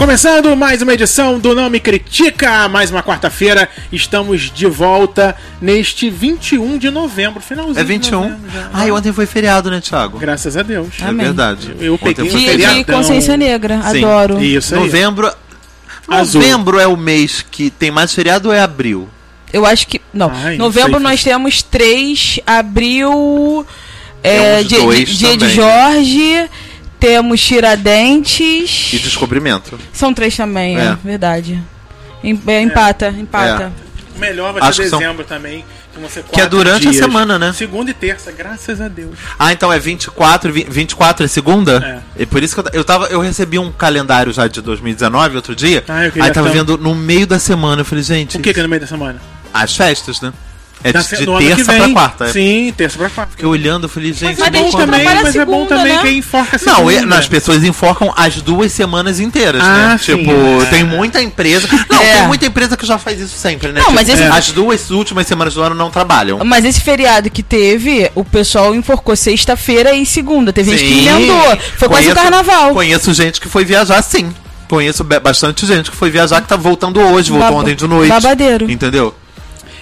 Começando mais uma edição do Não Me Critica, mais uma quarta-feira, estamos de volta neste 21 de novembro, finalzinho É de 21. novembro já. Ai, ontem foi feriado, né, Thiago? Graças a Deus. É Amém. verdade. Eu Ontem peguei foi um de consciência negra, Sim. adoro. Isso aí. Novembro. Azul. Novembro é o mês que tem mais feriado ou é abril? Eu acho que. Não, Ai, não novembro sei. nós temos três, abril. É, dia, dois dia de. Jorge, temos Tiradentes. E descobrimento. São três também, é, É. verdade. Em- é, empata, empata. O melhor vai Acho ser que são- dezembro também. Que, é durante a dias. semana, né? Segunda e terça, graças a Deus. Ah, então é 24, vi- 24 é segunda? É. E por isso que eu, eu tava. Eu recebi um calendário já de 2019 outro dia. Ah, eu queria aí tava tanto. vendo no meio da semana. Eu falei, gente. O que que é no meio da semana? As festas, né? É de, de terça pra quarta. é. Sim, terça pra quarta. Fiquei olhando, eu falei, gente, Mas é tem bom também, mas é bom segunda, também né? quem enforca a Não, segunda. e- as pessoas enforcam as duas semanas inteiras, Ah, né? sim. Tipo, É. tem muita empresa. Não, É. tem muita empresa que já faz isso sempre, né? Não, Tipo, mas esse- As duas últimas semanas do ano não trabalham. Mas esse feriado que teve, o pessoal enforcou sexta-feira e segunda. Teve gente que Sim. emendou. Foi quase o carnaval. Conheço gente que foi viajar, sim. Conheço bastante gente que foi viajar que tá voltando hoje, voltou Baba- ontem de noite. babadeiro. Entendeu?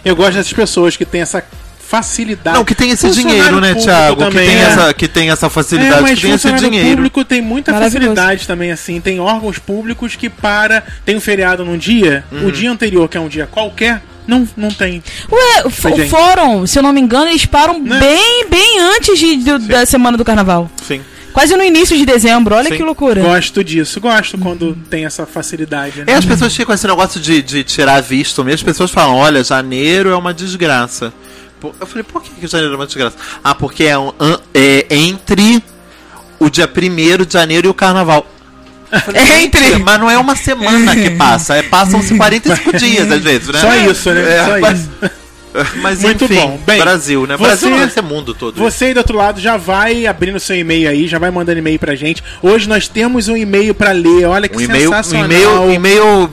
Eu gosto dessas pessoas que têm essa facilidade. Não, que tem esse dinheiro, né, Thiago? Que também, tem, é. essa, que tem essa É, facilidade, mas que tem esse dinheiro. público tem muita facilidade também, assim. Tem órgãos públicos que para. Tem um feriado num dia, Uhum. o dia anterior, que é um dia qualquer, não, não tem. Ué, o, fórum, se eu não me engano, eles param Né? bem, bem antes de, do- da semana do carnaval. Sim. Quase no início de dezembro, olha Sim. que loucura. Gosto disso, gosto quando tem essa facilidade. É, Né? as pessoas ficam esse negócio de, de tirar visto mesmo. As pessoas falam, olha, janeiro é uma desgraça. Eu falei, por que, que janeiro é uma desgraça? Ah, porque é, um- é entre o dia 1 de janeiro e o carnaval. Falei, É "Gente, entre." Mas não é uma semana que passa, é, passam-se 45 dias às vezes, né? Só isso, né? É, Só mas- isso. Mas Muito enfim, bom. Bem, Brasil, né? você- Brasil deve ser mundo todo. Você aí do outro lado já vai abrindo seu e-mail aí, já vai mandando e-mail pra gente. Hoje nós temos um e-mail pra ler. Olha que um e-mail, um sensacional. e-mail, um e-mail,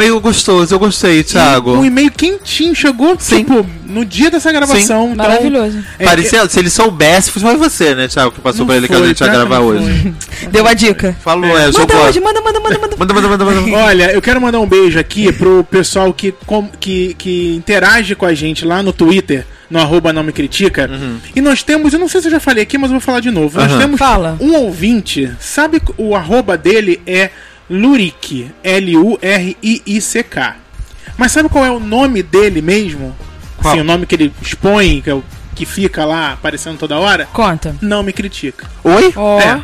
meio gostoso, eu gostei, Thiago. Um e-mail quentinho, chegou, Sim. tipo, no dia dessa gravação. Então, Maravilhoso. é, Parecia, se ele soubesse, foi você, né, Thiago, que passou não pra ele que foi, a gente ia que gravar hoje. Deu a dica. Falou, é, Manda jogou. hoje, manda, manda, manda, manda. Manda, manda, manda, manda. Olha, eu quero mandar um beijo aqui pro pessoal que, com- que, que interage com a gente lá no Twitter, no arroba não me critica. E nós temos, eu não sei se eu já falei aqui, mas eu vou falar de novo. Nós Uhum. temos Fala. um ouvinte, sabe o arroba dele é Luric, L-U-R-I-I-C-K. Mas sabe qual é o nome dele mesmo? Qual? Assim, o nome que ele expõe, que, é o, que fica lá aparecendo toda hora? Conta. Não me critica. Oi? Ó. É.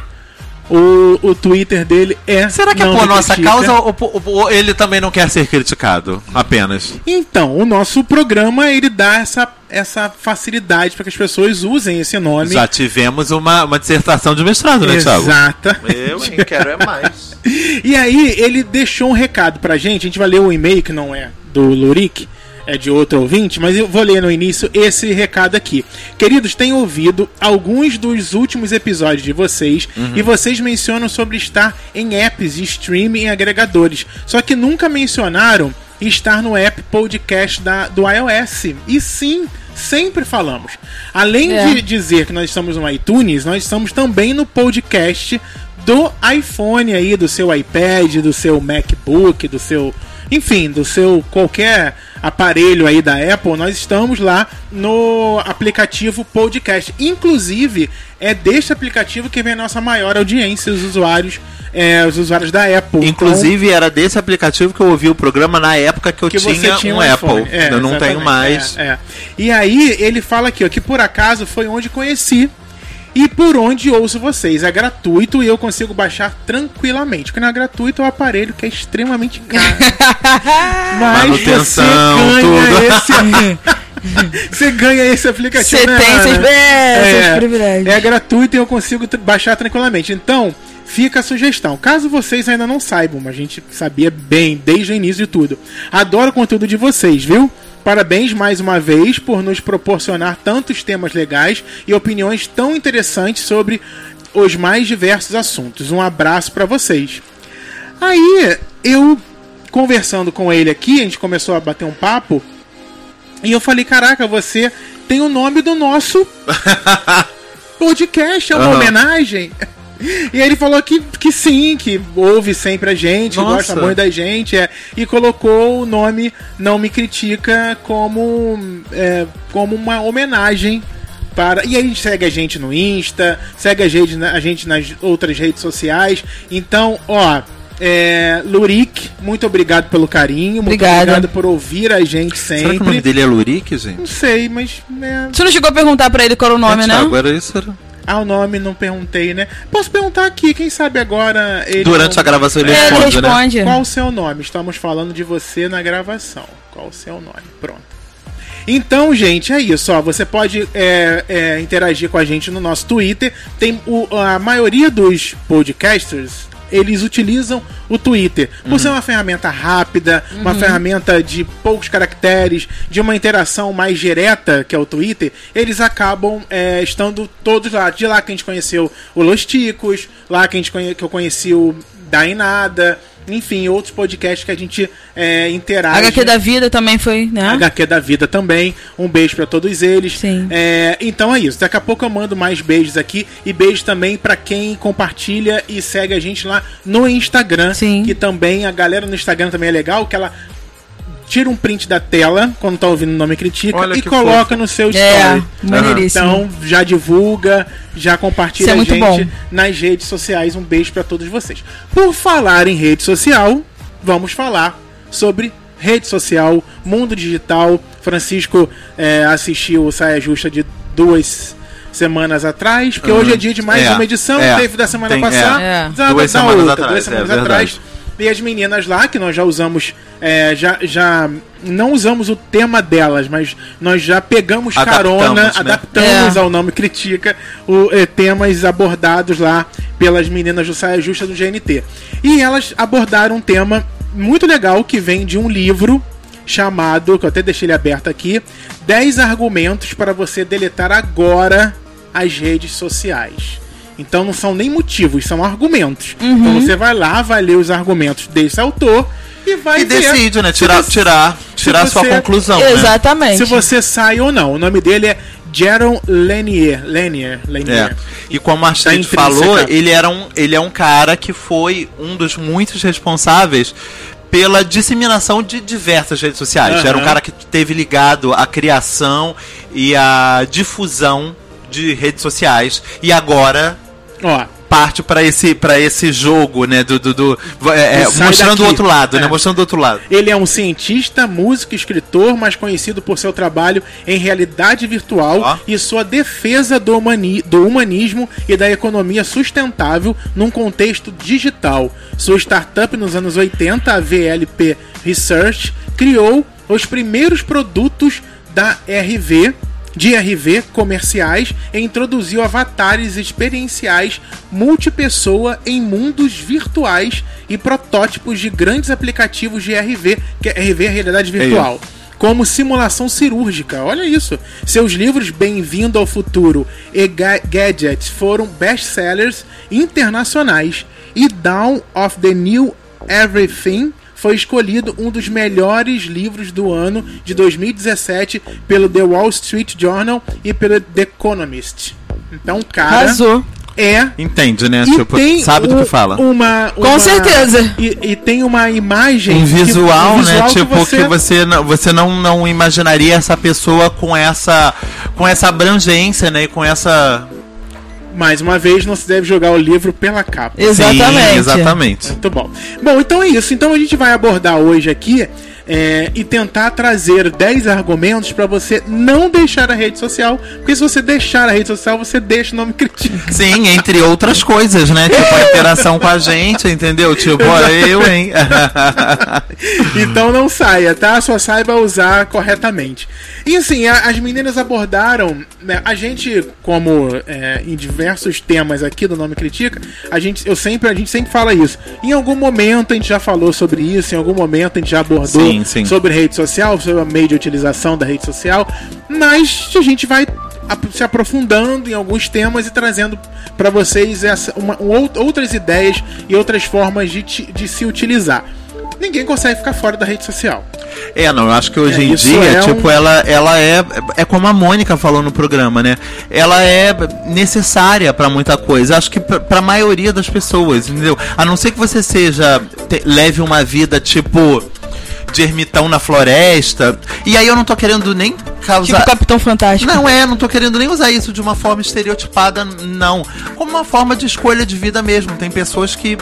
O, o Twitter dele é. Será que é por Me nossa Critica. causa ou, ou- ou ele também não quer ser criticado? Apenas. Então, o nosso programa ele dá essa, essa facilidade para que as pessoas usem esse nome. Já tivemos uma, uma dissertação de mestrado, né, Thiago? Exata. Eu, hein, quero é mais. E aí ele deixou um recado pra gente. A gente vai ler o e-mail que não é do Luric, é de outro ouvinte, mas eu vou ler no início esse recado aqui. Queridos, tenho ouvido alguns dos últimos episódios de vocês e vocês mencionam sobre estar em apps de streaming e agregadores. Só que nunca mencionaram estar no app podcast da, do iOS. E sim, sempre falamos. Além É. de dizer que nós estamos no iTunes, nós estamos também no podcast do iPhone aí, do seu iPad, do seu MacBook, do seu. Enfim, do seu qualquer aparelho aí da Apple, nós estamos lá no aplicativo podcast. Inclusive, é deste aplicativo que vem a nossa maior audiência, os usuários, é, os usuários da Apple. Inclusive, era desse aplicativo que eu ouvi o programa na época que eu que tinha, tinha um, Apple. É, eu não tenho mais. É, é. E aí ele fala aqui, ó, que por acaso foi onde conheci e por onde ouço vocês. É gratuito e eu consigo baixar tranquilamente. Porque não é gratuito é um aparelho que é extremamente caro. Mas Manutenção, você ganha tudo. esse. você ganha esse aplicativo. Você né, tem seus, é, seus É, privilégios. é gratuito e eu consigo baixar tranquilamente. Então, fica a sugestão. Caso vocês ainda não saibam, a gente sabia bem desde o início de tudo. Adoro o conteúdo de vocês, viu? Parabéns mais uma vez por nos proporcionar tantos temas legais e opiniões tão interessantes sobre os mais diversos assuntos. Um abraço pra vocês. Aí, eu conversando com ele aqui, a gente começou a bater um papo e eu falei: "Caraca, você tem o nome do nosso podcast, é uma Aham. homenagem?" E ele falou que, que sim, que ouve sempre a gente, Nossa. gosta muito da gente, é, e colocou o nome Não Me Critica como, é, como uma homenagem para. E aí segue a gente no Insta, segue a gente, na- a gente nas outras redes sociais. Então, ó. É, Lurik, muito obrigado pelo carinho, muito Obrigada. obrigado por ouvir a gente Será que o nome sempre. dele é Lurik, gente? Não sei, mas né, Você não chegou a perguntar pra ele qual era o nome, é, né? Thiago, era isso? Era... ah, o nome não perguntei, né? Posso perguntar aqui, quem sabe agora ele Durante não- a gravação ele É, ele responde, né? responde. Qual o seu nome? Estamos falando de você na gravação. Qual o seu nome? Pronto. Então, gente, é isso. Ó, você pode é, é, interagir com a gente no nosso Twitter. Tem o, a maioria dos podcasters. Eles utilizam o Twitter por ser uma ferramenta rápida, uma ferramenta de poucos caracteres, de uma interação mais direta, que é o Twitter. Eles acabam é, estando todos lá. De lá que a gente conheceu o Los Ticos, lá que, a gente conhe- que eu conheci o Dainada, enfim, outros podcasts que a gente é, interage. HQ da vida também foi, né? HQ da vida também. Um beijo pra todos eles. Sim. É, então é isso. Daqui a pouco eu mando mais beijos aqui e beijo também pra quem compartilha e segue a gente lá no Instagram. Sim. Que também a galera no Instagram também é legal, que ela tira um print da tela quando tá ouvindo o nome critica Olha e coloca no seu É, story. maneiríssimo. Então já divulga, já compartilha Isso é gente bom. nas redes sociais. Um beijo pra todos vocês. Por falar em rede social, vamos falar sobre rede social, mundo digital. Francisco é, assistiu o Saia Justa de duas semanas atrás, porque Uhum. hoje é dia de mais É, uma edição, é. teve da semana Tem- passada, é. da- Duas semanas outra, atrás, duas é semanas verdade. atrás. E as meninas lá, que nós já usamos, é, já, já não usamos o tema delas, mas nós já pegamos Adaptamos, carona, né? adaptamos É. ao nome Critica, o, eh, temas abordados lá pelas meninas do Saia Justa do GNT. E elas abordaram um tema muito legal que vem de um livro chamado, que eu até deixei ele aberto aqui, 10 argumentos para você deletar agora as redes sociais. Então não são nem motivos, são argumentos. Uhum. Então você vai lá, vai ler os argumentos desse autor e vai E ver decide, né? Tirar, você- tirar, tirar sua você- conclusão, né? Exatamente. se você sai ou não. O nome dele é Jaron Lanier. Lanier. Lanier. É. E como a Da Astrid falou, ele, era um, ele é um cara que foi um dos muitos responsáveis pela disseminação de diversas redes sociais. Aham. Era um cara que teve ligado à criação e à difusão de redes sociais. E agora Ó, parte para esse esse jogo, né, do, do, do- é, é, mostrando o outro lado, É. né, mostrando o outro lado. Ele é um cientista, músico e escritor, mais conhecido por seu trabalho em realidade virtual Ó. e sua defesa do, humani- do humanismo e da economia sustentável num contexto digital. Sua startup nos anos 80, a VLP Research, criou os primeiros produtos da RV de RV comerciais e introduziu avatares experienciais multipessoa em mundos virtuais e protótipos de grandes aplicativos de RV, que é RV é realidade virtual. Como simulação cirúrgica, olha isso. Seus livros Bem-vindo ao Futuro e Ga- Gadgets foram best-sellers internacionais. E Down of the New Everything foi escolhido um dos melhores livros do ano de 2017 pelo The Wall Street Journal e pelo The Economist. Então, o cara Arrasou. é Entende, né? e Tipo, tem sabe do um- que fala. Uma, Com uma- certeza. E, e tem uma imagem. um que- visual, um né? visual que Tipo, que você, não, você não, não imaginaria essa pessoa com essa com essa abrangência, né? E com essa. Mais uma vez, não se deve jogar o livro pela capa. Exatamente. Sim, exatamente. Muito bom. Bom, então é isso. Então a gente vai abordar hoje aqui é, e tentar trazer 10 argumentos para você não deixar a rede social. Porque se você deixar a rede social, você deixa o nome critica. Sim, entre outras coisas, né? Tipo, a interação com a gente, entendeu? Tipo, olha eu, hein? então não saia, tá? Só saiba usar corretamente. E assim, a- as meninas abordaram, né, a gente, como é, em diversos temas aqui do Nome Critica, a gente, eu sempre, a gente sempre fala isso. Em algum momento a gente já falou sobre isso, em algum momento a gente já abordou Sim, sim. sobre rede social, sobre a meio de utilização da rede social, mas a gente vai se aprofundando em alguns temas e trazendo para vocês essa, uma, um out- outras ideias e outras formas de, de se utilizar. ninguém consegue ficar fora da rede social. É, não, eu acho que hoje É, em dia, é tipo, um- ela, ela é. É como a Mônica falou no programa, né? Ela é necessária pra muita coisa. Acho que pra, pra maioria das pessoas, entendeu? A não ser que você seja. te- leve uma vida, tipo. De ermitão na floresta. E aí eu não tô querendo nem causar. Tipo Capitão Fantástico. Não é, não tô querendo nem usar isso de uma forma estereotipada, não. Como uma forma de escolha de vida mesmo. Tem pessoas que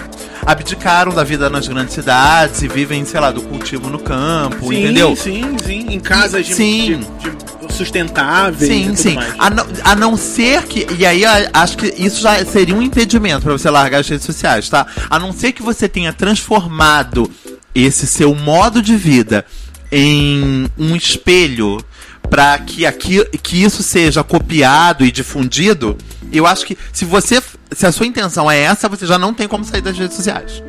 abdicaram da vida nas grandes cidades e vivem, sei lá, do cultivo no campo, sim, entendeu? sim, sim. Em casas de, Sim. de- de sustentáveis e Sim, tudo sim. mais. A não, a não ser que. E aí acho que isso já seria um impedimento pra você largar as redes sociais, tá? A não ser que você tenha transformado esse seu modo de vida em um espelho para que aqui que isso seja copiado e difundido. Eu acho que se você se a sua intenção é essa, você já não tem como sair das redes sociais.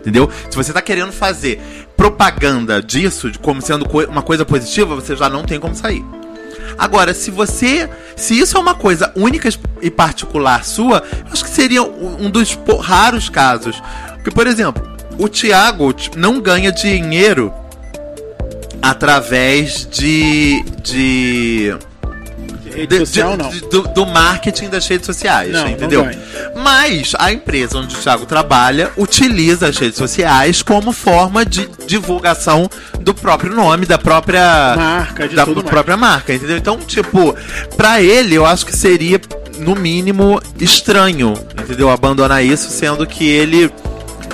Entendeu? Se você tá querendo fazer propaganda disso, de como sendo co- uma coisa positiva, você já não tem como sair. Agora, se você. Se isso é uma coisa única e particular sua, eu acho que seria um dos raros casos. Porque, por exemplo, o Thiago não ganha dinheiro através de. de. De- social, de- não. de- do, do marketing das redes sociais, Não, não entendeu? ganha. Mas a empresa onde o Thiago trabalha utiliza as redes sociais como forma de divulgação do próprio nome, da própria Marca, da mais. própria marca, entendeu? Então, tipo, pra ele, eu acho que seria, no mínimo, estranho, entendeu? Abandonar isso, sendo que ele,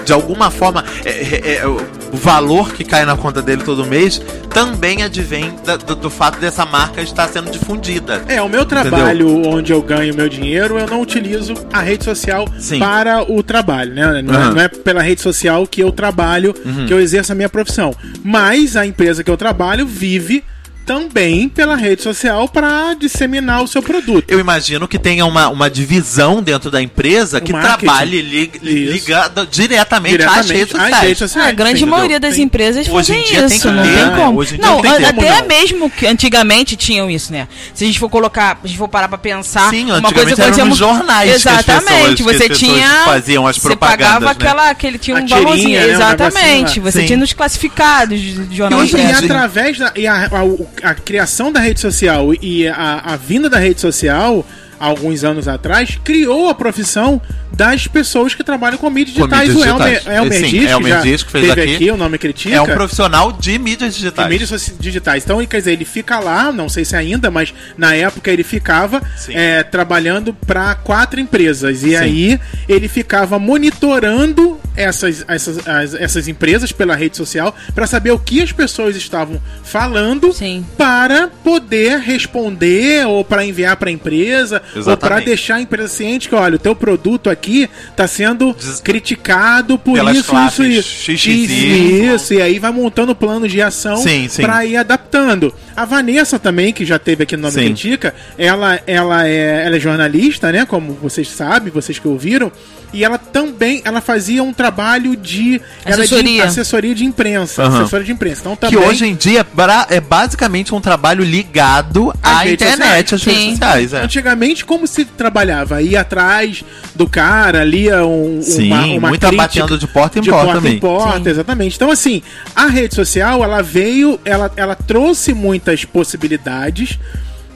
de alguma forma, é- é- é, o valor que cai na conta dele todo mês também advém da- do, do fato dessa marca estar sendo difundida. É, o meu trabalho onde eu ganho meu dinheiro, eu não utilizo a rede social Sim. para o trabalho, né? Não, é. Uhum. não é pela rede social que eu trabalho, que eu exerço a minha profissão. Mas a empresa que eu trabalho vive também pela rede social para disseminar o seu produto. Eu imagino que tenha uma, uma divisão dentro da empresa que marketing. trabalhe li, Isso. ligada diretamente, às Diretamente redes às sociais. redes sociais. A grande entendeu? maioria das Tem- empresas Hoje em fazem dia tem isso, que não ter, tem né? como. Hoje em dia não, tem até Como não? mesmo que antigamente tinham isso, né? Se a gente for colocar, a gente for parar pra pensar, Sim, uma coisa antigamente que eram fazíamos- nos jornais que as Exatamente, pessoas- que você tinha faziam as você propagandas, pagava né? aquela aquele tinha A um valorzinho, né, um exatamente. negocinho Você Sim. tinha nos classificados de de E, hoje, e através da e a, a- o- a criação da rede social e a, a vinda da rede social, alguns anos atrás, criou a profissão das pessoas que trabalham com mídias Com digitais. mídias o Elmer, digitais. Elmer Sim, Elmer que fez teve aqui. aqui, o nome critica. É um profissional de mídias de digitais. mídias soci- digitais. Então, quer dizer, ele fica lá, não sei se ainda, mas na época ele ficava é, trabalhando para quatro empresas. E Sim. aí ele ficava monitorando essas, essas, as- essas empresas pela rede social para saber o que as pessoas estavam falando Sim. para poder responder ou para enviar para a empresa ou para Exatamente. deixar a empresa ciente que, olha, o teu produto aqui está sendo Des- criticado por Pelas isso, isso, isso. Isso, e aí vai montando plano de ação para ir adaptando. A Vanessa também, que já teve aqui no Nome Sim. Critica, ela, ela, é, ela é jornalista, né? Como vocês sabem, vocês que ouviram. E ela também, ela fazia um trabalho de ela é de Assessoria. assessoria de imprensa, Aham. assessoria de imprensa. Então Que também hoje em dia é basicamente um trabalho ligado à internet, às redes sociais. É. Antigamente, como se trabalhava? Ia atrás do cara, lia um, Sim, uma, uma muita crítica batendo de porta em de porta porta também. em porta, Sim. exatamente. Então, assim, a rede social, ela veio, ela, ela trouxe muitas possibilidades,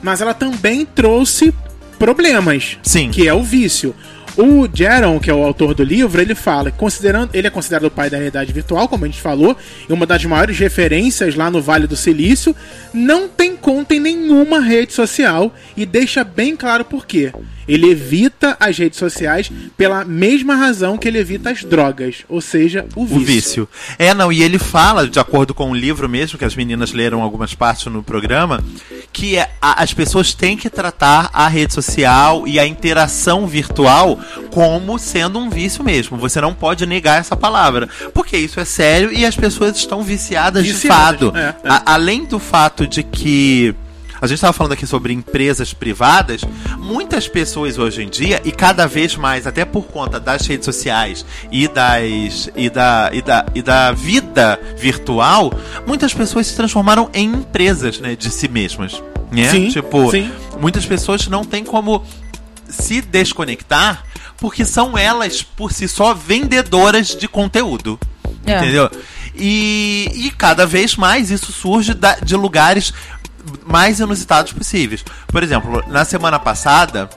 mas ela também trouxe problemas. Sim. Que é o vício. O Jaron, que é o autor do livro, ele fala considerando, ele é considerado o pai da realidade virtual, como a gente falou, e uma das maiores referências lá no Vale do Silício, não tem conta em nenhuma rede social e deixa bem claro por quê. Ele evita as redes sociais pela mesma razão que ele evita as drogas, ou seja, o vício. O vício. É, não, e ele fala, de acordo com o livro mesmo, que as meninas leram algumas partes no programa, que é, a- as pessoas têm que tratar a rede social e a interação virtual como sendo um vício mesmo. Você não pode negar essa palavra. Porque isso é sério e as pessoas estão viciadas, de Viciadas, fato. é, é. A- além do fato de que. A gente estava falando aqui sobre empresas privadas. Muitas pessoas hoje em dia, e cada vez mais, até por conta das redes sociais e, das, e, da, e, da, e da vida virtual, muitas pessoas se transformaram em empresas né, de si mesmas. Né? Sim, tipo, sim. muitas pessoas não têm como se desconectar porque são elas, por si só, vendedoras de conteúdo. É. Entendeu? E, e cada vez mais isso surge da- de lugares mais inusitados possíveis. Por exemplo, na semana passada,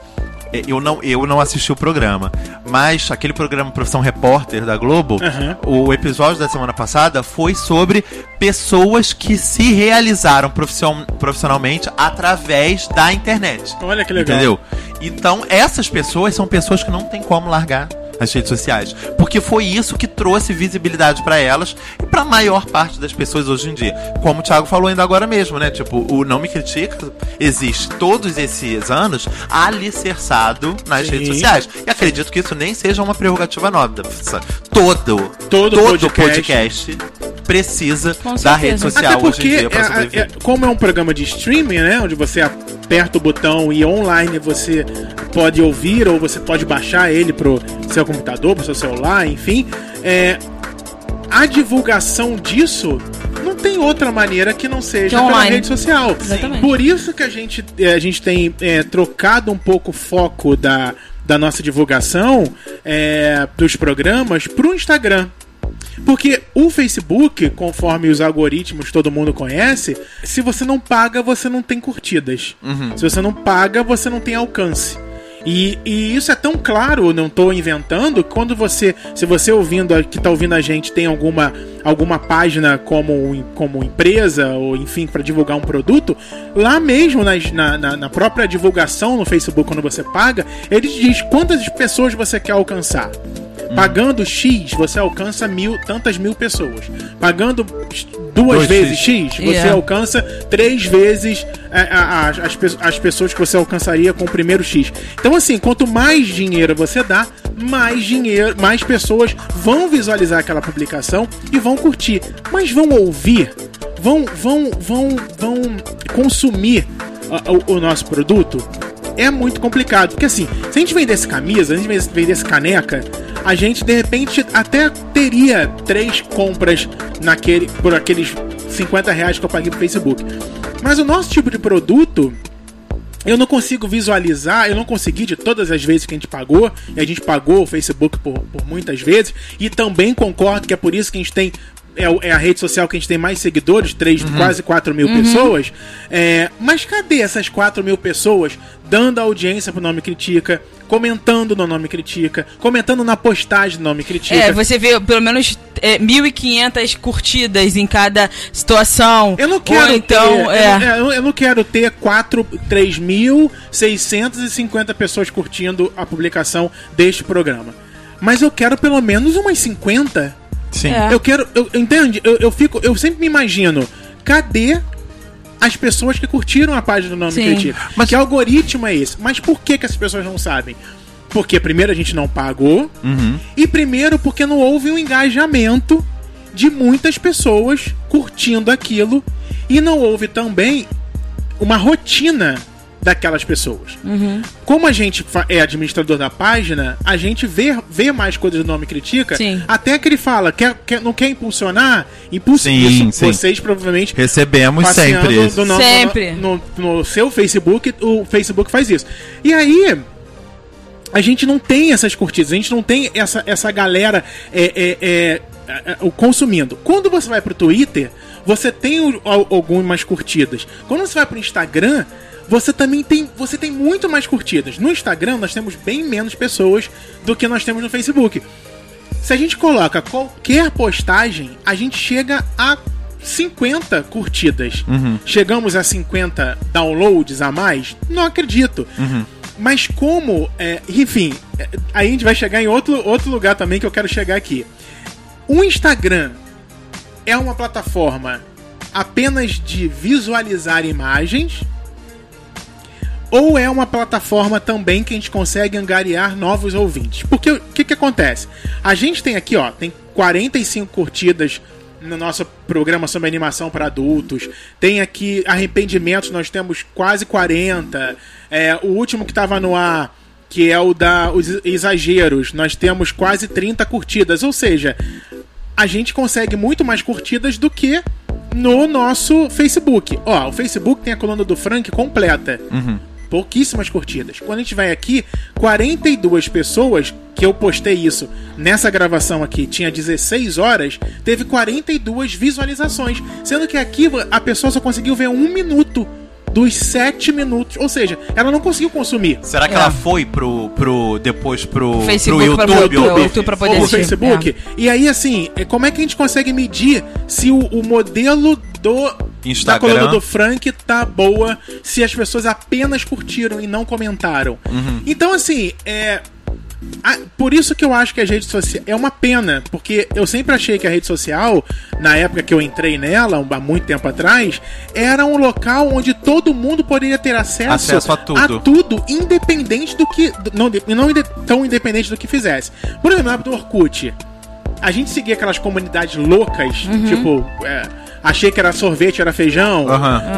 eh, eu não, eu não assisti o programa, mas aquele programa Profissão Repórter da Globo, Aham. o episódio da semana passada foi sobre pessoas que se realizaram profission- profissionalmente através da internet. Olha que legal. Entendeu? Então, essas pessoas são pessoas que não tem como largar as redes sociais, porque foi isso que trouxe visibilidade pra elas e pra maior parte das pessoas hoje em dia. Como o Thiago falou ainda agora mesmo, né? Tipo, o Não Me Critica existe todos esses anos alicerçado nas Sim. redes sociais. E acredito que isso nem seja uma prerrogativa nova. Todo, Todo todo podcast. podcast precisa da rede social Até hoje em porque, dia pra é- sobreviver. é- como é um programa de streaming, né? Onde você aperta o botão e online você pode ouvir ou você pode baixar ele pro seu computador, pro seu celular, enfim. É, a divulgação disso não tem outra maneira que não seja Que pela rede social. Exatamente. Por isso que a gente, é, a gente tem é, trocado um pouco o foco da, da nossa divulgação é, dos programas pro Instagram. Porque o Facebook, conforme os algoritmos todo mundo conhece, se você não paga, você não tem curtidas. Se você não paga, você não tem alcance. E, e isso é tão claro, não estou inventando, quando você, se você ouvindo que está ouvindo a gente tem alguma, alguma página como, como empresa ou enfim para divulgar um produto, lá mesmo nas- na, na, na própria divulgação no Facebook quando você paga, ele diz quantas pessoas você quer alcançar. Pagando X, você alcança mil, tantas mil pessoas. Pagando duas Dois vezes X. X, você Yeah. alcança três vezes é, a- a- as, as pessoas que você alcançaria com o primeiro X. Então, assim, quanto mais dinheiro você dá, mais dinheiro, mais pessoas vão visualizar aquela publicação e vão curtir. Mas vão ouvir, vão, vão, vão, vão consumir a- o, o nosso produto. É muito complicado, porque assim, se a gente vendesse camisa, se a gente vendesse caneca, a gente de repente até teria três compras naquele, por aqueles 50 reais que eu paguei pro Facebook. Mas o nosso tipo de produto, eu não consigo visualizar, eu não consegui de todas as vezes que a gente pagou, e a gente pagou o Facebook por, por muitas vezes, e também concordo que é por isso que a gente tem. É, é a rede social que a gente tem mais seguidores, três, quase 4 mil pessoas. É, mas cadê essas 4 mil pessoas dando audiência pro Nome Critica, comentando no Nome Critica, comentando na postagem do Nome Critica? É, você vê pelo menos é, 1.500 curtidas em cada situação. Eu não quero Ou então, ter, é. eu, eu não quero ter 4, 3.650 pessoas curtindo a publicação deste programa. Mas eu quero pelo menos umas 50. Sim. É. Eu quero, eu, entende? Eu, eu fico, eu sempre me imagino, cadê as pessoas que curtiram a página do Nome Sim. Critica? Mas- que algoritmo é esse? Mas por que, que as pessoas não sabem? Porque primeiro a gente não pagou Uhum. e primeiro porque não houve um engajamento de muitas pessoas curtindo aquilo e não houve também uma rotina daquelas pessoas. Como a gente é administrador da página, a gente vê, vê mais coisas do Nome Critica, Sim. até que ele fala, quer, quer, não quer impulsionar? Impulse Sim, isso. sim. Vocês provavelmente Recebemos sempre isso. do no- Sempre. No, no- no seu Facebook, o Facebook faz isso. E aí, a gente não tem essas curtidas, a gente não tem essa, essa galera é, é, é, é, o consumindo. Quando você vai pro Twitter, você tem o- al- algumas curtidas. Quando você vai pro Instagram, você também tem, você tem muito mais curtidas. No Instagram, nós temos bem menos pessoas do que nós temos no Facebook. Se a gente coloca qualquer postagem, a gente chega a 50 curtidas. Chegamos a 50 downloads a mais? Não acredito. Mas como, é, enfim, é, aí a gente vai chegar em outro, outro lugar também que eu quero chegar aqui. O Instagram é uma plataforma apenas de visualizar imagens ou é uma plataforma também que a gente consegue angariar novos ouvintes? Porque o que, que acontece? A gente tem aqui, ó, tem 45 curtidas no nosso programa sobre animação para adultos. Tem aqui arrependimentos, nós temos quase 40. É, o último que estava no ar, que é o da os exageros, nós temos quase 30 curtidas. Ou seja, a gente consegue muito mais curtidas do que no nosso Facebook. Ó, o Facebook tem a coluna do Frank completa. Pouquíssimas curtidas. Quando a gente vai aqui, 42 pessoas que eu postei isso nessa gravação aqui, tinha 16 horas, teve 42 visualizações. Sendo que aqui a pessoa só conseguiu ver um minuto dos 7 minutos. Ou seja, ela não conseguiu consumir. Será que É. ela foi pro, pro depois pro, Facebook pro pra- YouTube? pro ou- YouTube pra poder ou no assistir. Facebook. E aí, assim, é, como é que a gente consegue medir se o, o modelo do da Instagram. coluna do Frank tá boa, se as pessoas apenas curtiram e não comentaram? Uhum. Então, assim, é. A- por isso que eu acho que a rede social é uma pena, porque eu sempre achei que a rede social, na época que eu entrei nela, há muito tempo atrás, era um local onde todo mundo poderia ter acesso, Acesso a tudo. tudo, independente do que. Não, não tão independente do que fizesse. Por exemplo, na época do Orkut, a gente seguia aquelas comunidades loucas, tipo, é, achei que era sorvete, era feijão,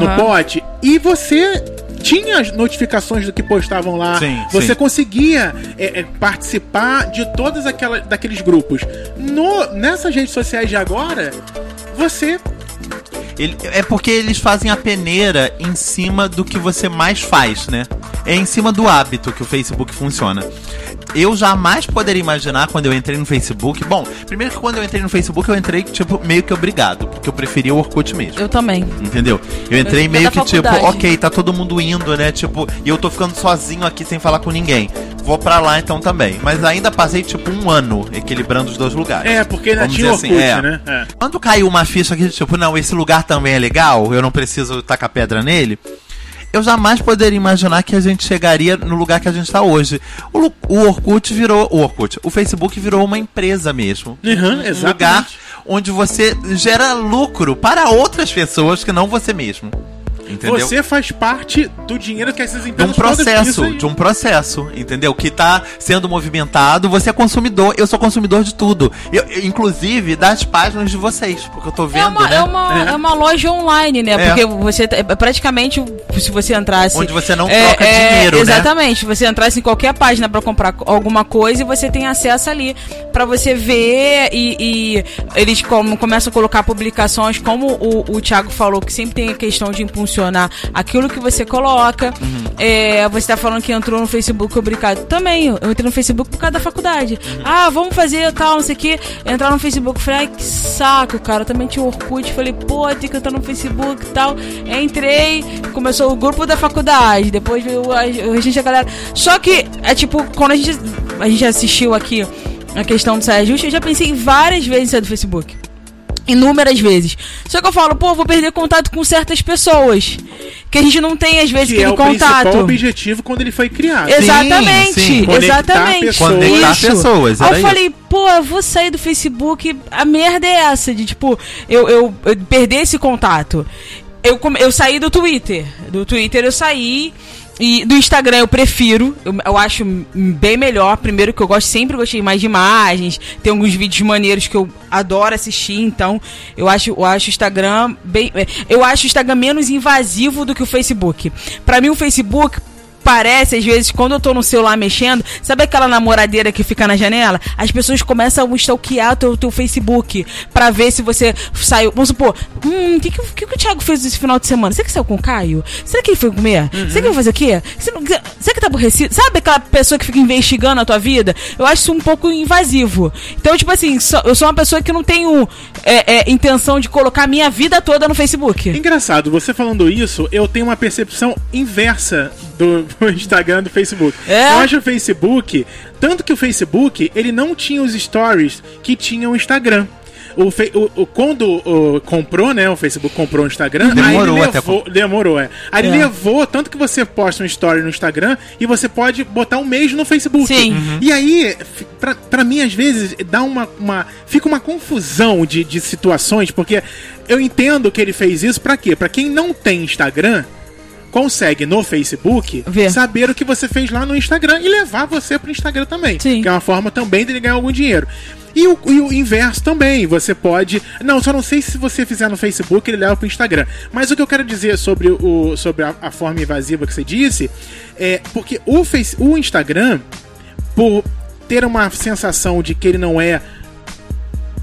no pote, e você tinha as notificações do que postavam lá, Sim, você sim. conseguia é, é, participar de todos aquela, daqueles grupos. No, nessas redes sociais de agora, você Ele- é porque eles fazem a peneira em cima do que você mais faz, né? É em cima do hábito que o Facebook funciona. Eu jamais poderia imaginar quando eu entrei no Facebook. Bom, primeiro que quando eu entrei no Facebook, eu entrei, tipo, meio que obrigado, porque eu preferia o Orkut mesmo. Eu também. Entendeu? Eu entrei Eu- meio que tipo, ok, tá todo mundo indo, né? Tipo, e eu tô ficando sozinho aqui sem falar com ninguém. Vou pra lá então também. Mas ainda passei tipo um ano equilibrando os dois lugares. É, porque ainda Vamos tinha dizer Orkut, assim, é. né? É. Quando caiu uma ficha aqui, tipo, não, esse lugar também é legal, eu não preciso tacar pedra nele. Eu jamais poderia imaginar que a gente chegaria no lugar que a gente tá hoje. O, o Orkut virou. O Orkut. O Facebook virou uma empresa mesmo. Uhum, Um lugar exatamente. onde você gera lucro para outras pessoas que não você mesmo. Entendeu? Você faz parte do dinheiro que essas de um empresas processo, de um processo, entendeu? Que tá sendo movimentado, você é consumidor, eu sou consumidor de tudo. Eu, eu, inclusive das páginas de vocês, porque eu tô É vendo, uma, né? é, uma, É. é uma loja online, né? É. Porque você é praticamente, se você entrasse. Onde você não é, troca é, dinheiro, né? Exatamente. Você entrasse em qualquer página pra comprar alguma coisa e você tem acesso ali pra você ver e, e eles como, começam a colocar publicações, como o, o Thiago falou, que sempre tem a questão de impulsionar aquilo que você coloca. Uhum. É, você tá falando que entrou no Facebook obrigado. Também, eu entrei no Facebook por causa da faculdade. Uhum. Ah, vamos fazer tal, não sei o que. Entrar no Facebook. Falei, ai, que saco, cara. Eu também tinha Orkut. Falei, pô, tem que entrar no Facebook e tal. Entrei, começou o grupo da faculdade. Depois veio a, a gente, a galera. Só que, é tipo, quando a gente, a gente assistiu aqui a questão do saia justa, eu já pensei várias vezes em sair do Facebook. Inúmeras vezes. Só que eu falo, pô, vou perder contato com certas pessoas. Que a gente não tem, às vezes, que é aquele o principal contato. objetivo quando ele foi criado. Exatamente, sim. Conectar exatamente. pessoas. Conectar Isso. pessoas, Aí era eu isso. falei, pô, eu vou sair do Facebook. A merda é essa, de tipo, eu, eu, eu perder esse contato. Eu, come- eu saí do Twitter. Do Twitter eu saí. E do Instagram eu prefiro, eu, eu acho bem melhor. Primeiro que eu gosto, sempre gostei mais de imagens. Tem alguns vídeos maneiros que eu adoro assistir, então eu acho eu acho o Instagram bem, é, eu acho o Instagram menos invasivo do que o Facebook. Pra mim o Facebook parece, às vezes, quando eu tô no celular mexendo, sabe aquela namoradeira que fica na janela? As pessoas começam a stalkear o teu, teu Facebook pra ver se você saiu. Vamos supor, hum, o que, que, o que o Thiago fez esse final de semana? Será que saiu com o Caio? Será que ele foi comer? Será que ele vai fazer o quê? Será que tá aborrecido? Sabe aquela pessoa que fica investigando a tua vida? Eu acho isso um pouco invasivo. Então, tipo assim, só- eu sou uma pessoa que não tenho é, é, intenção de colocar a minha vida toda no Facebook. Engraçado, você falando isso, eu tenho uma percepção inversa do Instagram e do Facebook. É? Eu acho o Facebook, tanto que o Facebook, ele não tinha os stories que tinha o Instagram. O, Fe- o- o- quando o, comprou, né? O Facebook comprou o Instagram, Demorou aí ele até levou, demorou, é. Aí ele É. levou, tanto que você posta um story no Instagram e você pode botar um mês no Facebook. Sim. Uhum. E aí, pra, pra mim, às vezes, dá uma. uma fica uma confusão de, de situações, porque eu entendo que ele fez isso pra quê? Pra quem não tem Instagram, consegue no Facebook Ver. saber o que você fez lá no Instagram e levar você pro Instagram também. Sim. Que é uma forma também dele ganhar algum dinheiro. E o, e o inverso também, você pode. Não, só não sei se você fizer no Facebook, ele leva pro Instagram. Mas o que eu quero dizer sobre, o, sobre a, a forma invasiva que você disse é porque o, face, o Instagram, por ter uma sensação de que ele não é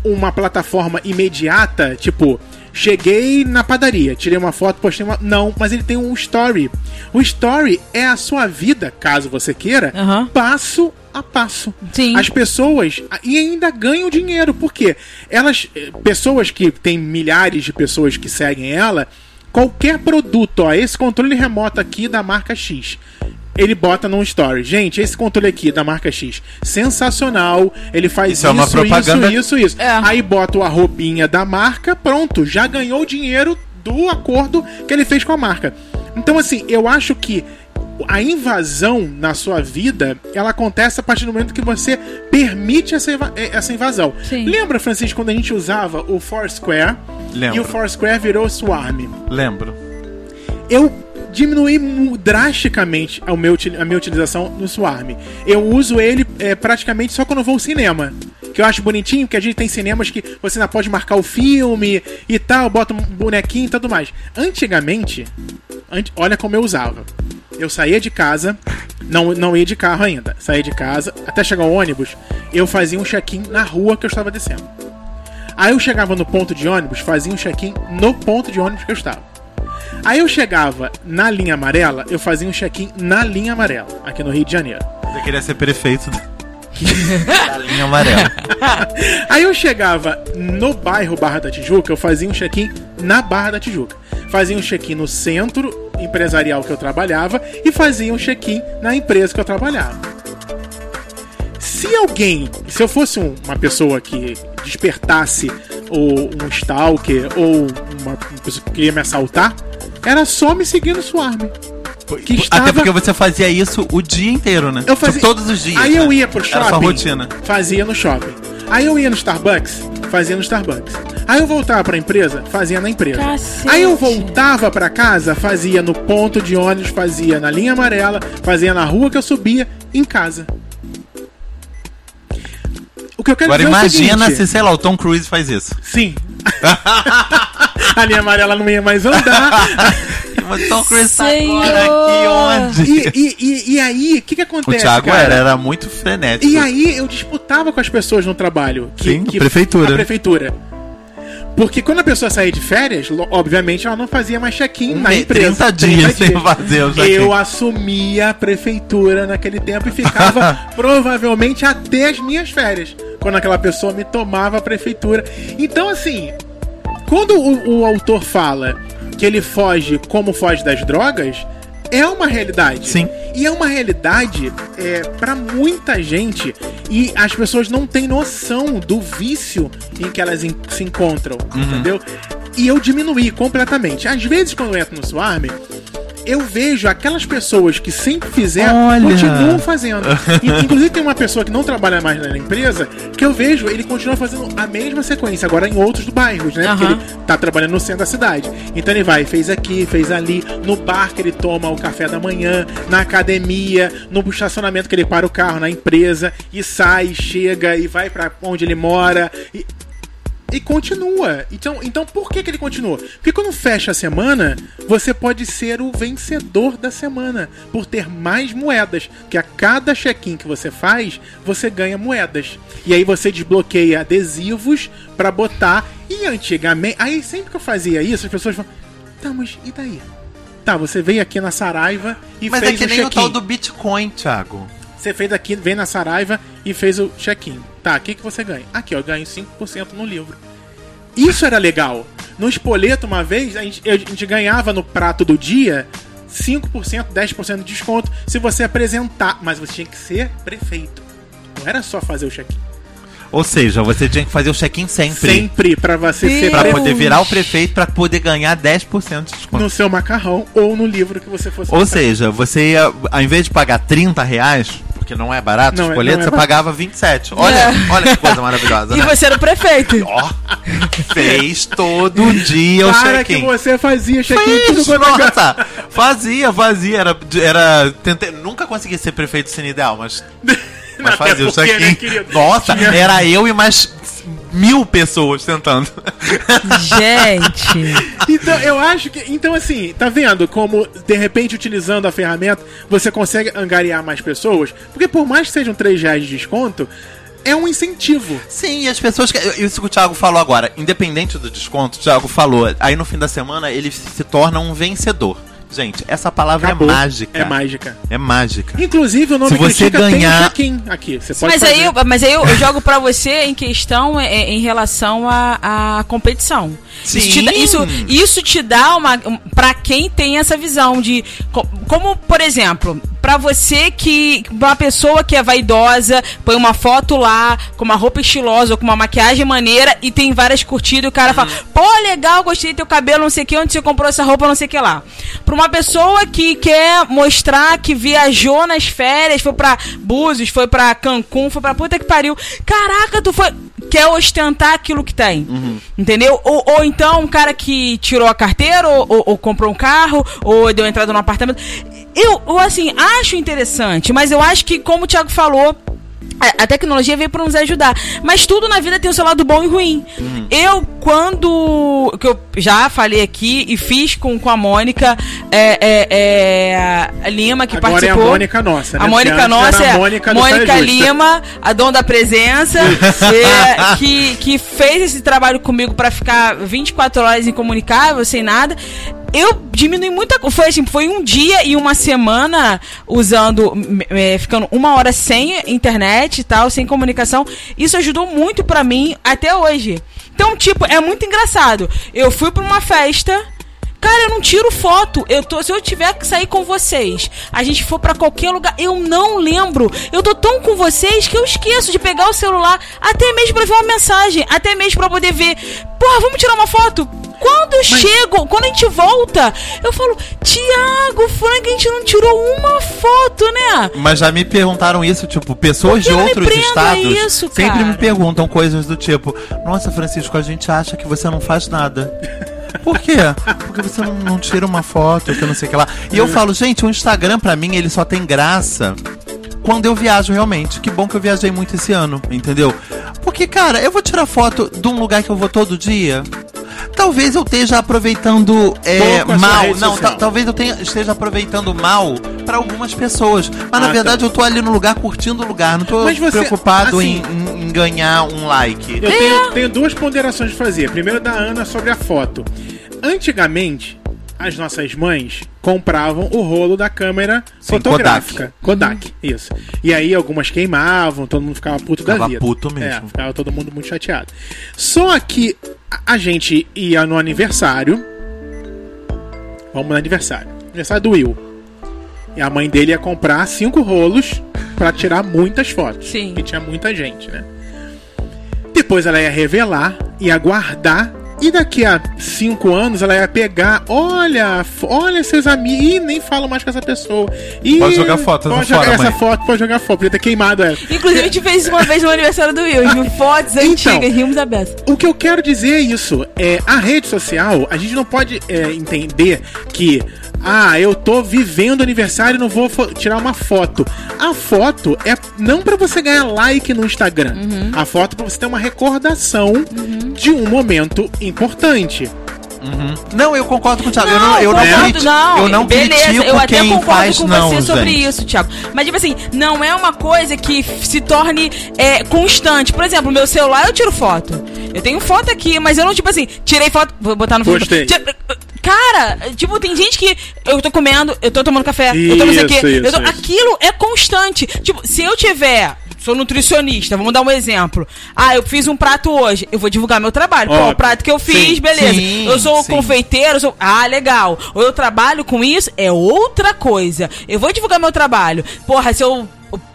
uma plataforma imediata, tipo, cheguei na padaria, tirei uma foto, postei uma. Não, mas ele tem um story. O story é a sua vida, caso você queira, Aham. passo a passo. Sim. As pessoas e ainda ganham dinheiro, porque elas, eh, pessoas que tem milhares de pessoas que seguem ela, qualquer produto, ó, esse controle remoto aqui da marca X. Ele bota num story. Gente, esse controle aqui da marca X, sensacional. Ele faz Isso isso, é uma propaganda- isso, isso, isso. É. Aí bota a roupinha da marca, pronto, já ganhou o dinheiro do acordo que ele fez com a marca. Então, assim, eu acho que a invasão na sua vida, ela acontece a partir do momento que você permite essa, eh, essa invasão. Sim. Lembra, Francisco, quando a gente usava o Foursquare Lembro. e o Foursquare virou Swarm? Lembro. eu diminuí mu- drasticamente a, minha utilização no Swarm. Eu uso ele é, praticamente só quando eu vou ao cinema. Que eu acho bonitinho, porque a gente tem cinemas que você ainda pode marcar o filme e tal, bota um bonequinho e tudo mais. Antigamente, ant- olha como eu usava. Eu saía de casa, não, não ia de carro ainda, saía de casa, até chegar ao ônibus, eu fazia um check-in na rua que eu estava descendo. Aí eu chegava no ponto de ônibus, fazia um check-in no ponto de ônibus que eu estava. Aí eu chegava na linha amarela, eu fazia um check-in na linha amarela, aqui no Rio de Janeiro. Você queria ser prefeito da linha amarela. Aí eu chegava no bairro Barra da Tijuca, eu fazia um check-in na Barra da Tijuca. Fazia um check-in no centro empresarial que eu trabalhava e fazia um check-in na empresa que eu trabalhava. Se alguém, se eu fosse um- uma pessoa que despertasse ou um stalker ou uma, pessoa que queria me assaltar, era só me seguir no Swarm. Que estava- Até porque você fazia isso o dia inteiro, né? Eu fazia... Tipo, todos os dias. Aí eu né? ia pro shopping. Era sua rotina. Fazia no shopping. Aí eu ia no Starbucks, fazia no Starbucks. Aí eu voltava pra empresa, fazia na empresa. Cacete. Aí eu voltava pra casa, fazia no ponto de ônibus, fazia na linha amarela, fazia na rua que eu subia, em casa. O que eu quero Agora dizer é o imagina seguinte, se, sei lá, o Tom Cruise faz isso. Sim. A linha amarela não ia mais andar. O Tom Cruise tá agora aqui onde? E, e, e, e aí, o que, que O acontece? Thiago cara? era, era muito frenético. E aí eu disputava com as pessoas no trabalho. Que, Sim, que prefeitura. A prefeitura. Porque quando a pessoa saía de férias, obviamente ela não fazia mais check-in Um na empresa. 30 dias sem fazer o check-in. Eu assumia a prefeitura naquele tempo e ficava provavelmente até as minhas férias. Quando aquela pessoa me tomava a prefeitura. Então, assim, quando o, o autor fala que ele foge como foge das drogas, é uma realidade. Sim. E é uma realidade é, para muita gente. E as pessoas não têm noção do vício em que elas en- se encontram, Uhum. entendeu? E eu diminuí completamente. Às vezes, quando eu entro no Swarm, eu vejo aquelas pessoas que sempre fizeram, Olha. continuam fazendo. Inclusive, tem uma pessoa que não trabalha mais na empresa, que eu vejo, ele continua fazendo a mesma sequência, agora em outros bairros, né? Porque Aham. ele tá trabalhando no centro da cidade. Então ele vai, fez aqui, fez ali, no bar que ele toma o café da manhã, na academia, no estacionamento que ele para o carro, na empresa, e sai, chega e vai pra onde ele mora. E, e continua. Então, então por que, que ele continua? Porque quando fecha a semana, você pode ser o vencedor da semana por ter mais moedas. Que a cada check-in que você faz, você ganha moedas. E aí você desbloqueia adesivos pra botar. E antigamente. Aí sempre que eu fazia isso, as pessoas falam: Tá, mas e daí? Tá, você veio aqui na Saraiva e Mas é fez que o nem o tal do Bitcoin, Thiago. Você fez aqui, vem na Saraiva e fez o check-in. Tá, o que, que você ganha? Aqui, ó, eu ganho 5% no livro. Isso era legal. No espoleto, uma vez, a gente, a gente ganhava no prato do dia 5%, 10% de desconto se você apresentar. Mas você tinha que ser prefeito. Não era só fazer o check-in. Ou seja, você tinha que fazer o check-in sempre. Sempre pra você Sim. ser Pra poder virar o prefeito, pra poder ganhar 10% de desconto. no seu macarrão ou no livro que você fosse Ou comprar. seja, você ia, ao invés de pagar 30 reais, porque não é barato, Não os é- boletos, é você barato. pagava 27. Olha, É. olha que coisa maravilhosa, E né? você era o prefeito. Ó, fez todo dia o Para que check-in. você fazia check-in tudo quanto é nossa, fazia, fazia, era, era, tentei, nunca consegui ser prefeito sem ideal, mas, mas Até fazia o né, check-in. querido? nossa, era eu e mais mil pessoas tentando. Gente. Então, eu acho que. Então, assim, tá vendo como, de repente, utilizando a ferramenta, você consegue angariar mais pessoas? Porque por mais que sejam 3 reais de desconto, é um incentivo. Sim, e as pessoas. que- Isso que o Thiago falou agora, independente do desconto, o Thiago falou. Aí no fim da semana ele se torna um vencedor. Gente, essa palavra Acabou. é mágica. É mágica. É mágica. Inclusive, o nome Se você Critica ganhar- tem um aqui. Você pode Mas fazer. aí, eu- mas aí eu, jogo pra você em questão é, é, em relação à à competição. Isso te, dá, Sim. isso, isso te dá uma. um- Pra quem tem essa visão de. co- Como, por exemplo, pra você que. Uma pessoa que é vaidosa, põe uma foto lá, com uma roupa estilosa, ou com uma maquiagem maneira, e tem várias curtidas, e o cara fala, pô, legal, gostei do teu cabelo, não sei o que, onde você comprou essa roupa, não sei o que lá. Pra uma pessoa que quer mostrar que viajou nas férias, foi pra Búzios, foi pra Cancún, foi pra puta que pariu. Caraca, tu foi. Quer ostentar aquilo que tem. Entendeu? Ou, ou então um cara que tirou a carteira, ou, ou- ou comprou um carro, ou deu entrada num apartamento. Eu, eu, assim, acho interessante, mas eu acho que, como o Thiago falou, a, a tecnologia veio pra nos ajudar. Mas tudo na vida tem o seu lado bom e ruim. Eu, quando. que eu já falei aqui e fiz com, com a Mônica é, é, é, Lima, que Agora participou. é a Mônica nossa, né? A Mônica Porque nossa é a Mônica Mônica. Lima, a dona da presença, é, que, que fez esse trabalho comigo pra ficar 24 horas incomunicável, sem nada. Eu diminui muita coisa. Foi assim, foi um dia e uma semana usando, é, ficando uma hora sem internet e tal, sem comunicação. Isso ajudou muito pra mim até hoje. Então, tipo, é muito engraçado. Eu fui pra uma festa. Cara, eu não tiro foto. Eu tô, se eu tiver que sair com vocês, a gente for pra qualquer lugar, eu não lembro. Eu tô tão com vocês que eu esqueço de pegar o celular, até mesmo pra ver uma mensagem, até mesmo pra poder ver. Porra, vamos tirar uma foto? Quando eu chego, quando a gente volta, eu falo, Tiago, Frank, a gente não tirou uma foto, né? Mas já me perguntaram isso, tipo, pessoas de outros estados isso, sempre cara? me perguntam coisas do tipo: Nossa, Francisco, a gente acha que você não faz nada. Por quê? Porque você não, não tira uma foto, que eu não sei o que lá. E eu falo, gente, o Instagram pra mim ele só tem graça quando eu viajo realmente. Que bom que eu viajei muito esse ano, entendeu? Porque, cara, eu vou tirar foto de um lugar que eu vou todo dia. Talvez eu esteja aproveitando é, mal. Não, talvez eu tenha- esteja aproveitando mal pra algumas pessoas. Mas Ah, na tá. verdade eu tô ali no lugar curtindo o lugar. Não tô você- preocupado assim- em, em- ganhar um like. Eu tenho, tenho duas ponderações de fazer. Primeiro da Ana sobre a foto. Antigamente, as nossas mães compravam o rolo da câmera Sim, fotográfica. Kodak. isso. E aí algumas queimavam, todo mundo ficava puto da Ficava vida. puto mesmo. É, ficava todo mundo muito chateado. Só que a- gente ia no aniversário. Vamos no aniversário. Aniversário do Will. E a mãe dele ia comprar cinco rolos pra tirar muitas fotos. Sim. Porque tinha muita gente, né? Depois ela ia revelar, ia guardar. E daqui a cinco anos ela ia pegar, olha, olha seus amigos, Ih, nem falo mais com essa pessoa. Ih, Pode jogar foto, pode jogar fora, essa mãe. foto, pode jogar foto, podia ter queimado ela. Inclusive, a gente fez isso uma vez no aniversário do Will. viu? Fotos Então. antigas, rimos a beça. O que eu quero dizer é isso. É, a rede social, a gente não pode é, entender que. Ah, eu tô vivendo aniversário e não vou tirar uma foto. A foto é não pra você ganhar like no Instagram. Uhum. A foto é pra você ter uma recordação de um momento importante. Não, eu concordo com o Thiago. eu não, eu não, concordo, criti- não. eu não Beleza, eu até quem concordo faz com não, você sobre gente. isso, Thiago. Mas, tipo assim, não é uma coisa que se torne é, constante. Por exemplo, meu celular eu tiro foto. Eu tenho foto aqui, mas eu não, tipo assim, tirei foto. Vou botar no Gostei. Tira- Cara, tipo, tem gente que eu tô comendo, eu tô tomando café, eu tô não sei o quê. Isso, eu tô- isso, isso. Aquilo é constante. Tipo, se eu tiver. Sou nutricionista, vamos dar um exemplo. Ah, eu fiz um prato hoje, eu vou divulgar meu trabalho. Pô, o prato que eu fiz, Sim, beleza. sim, eu sou sim. confeiteiro, eu sou. Ah, legal. Ou eu trabalho com isso, é outra coisa. Eu vou divulgar meu trabalho. Porra, se eu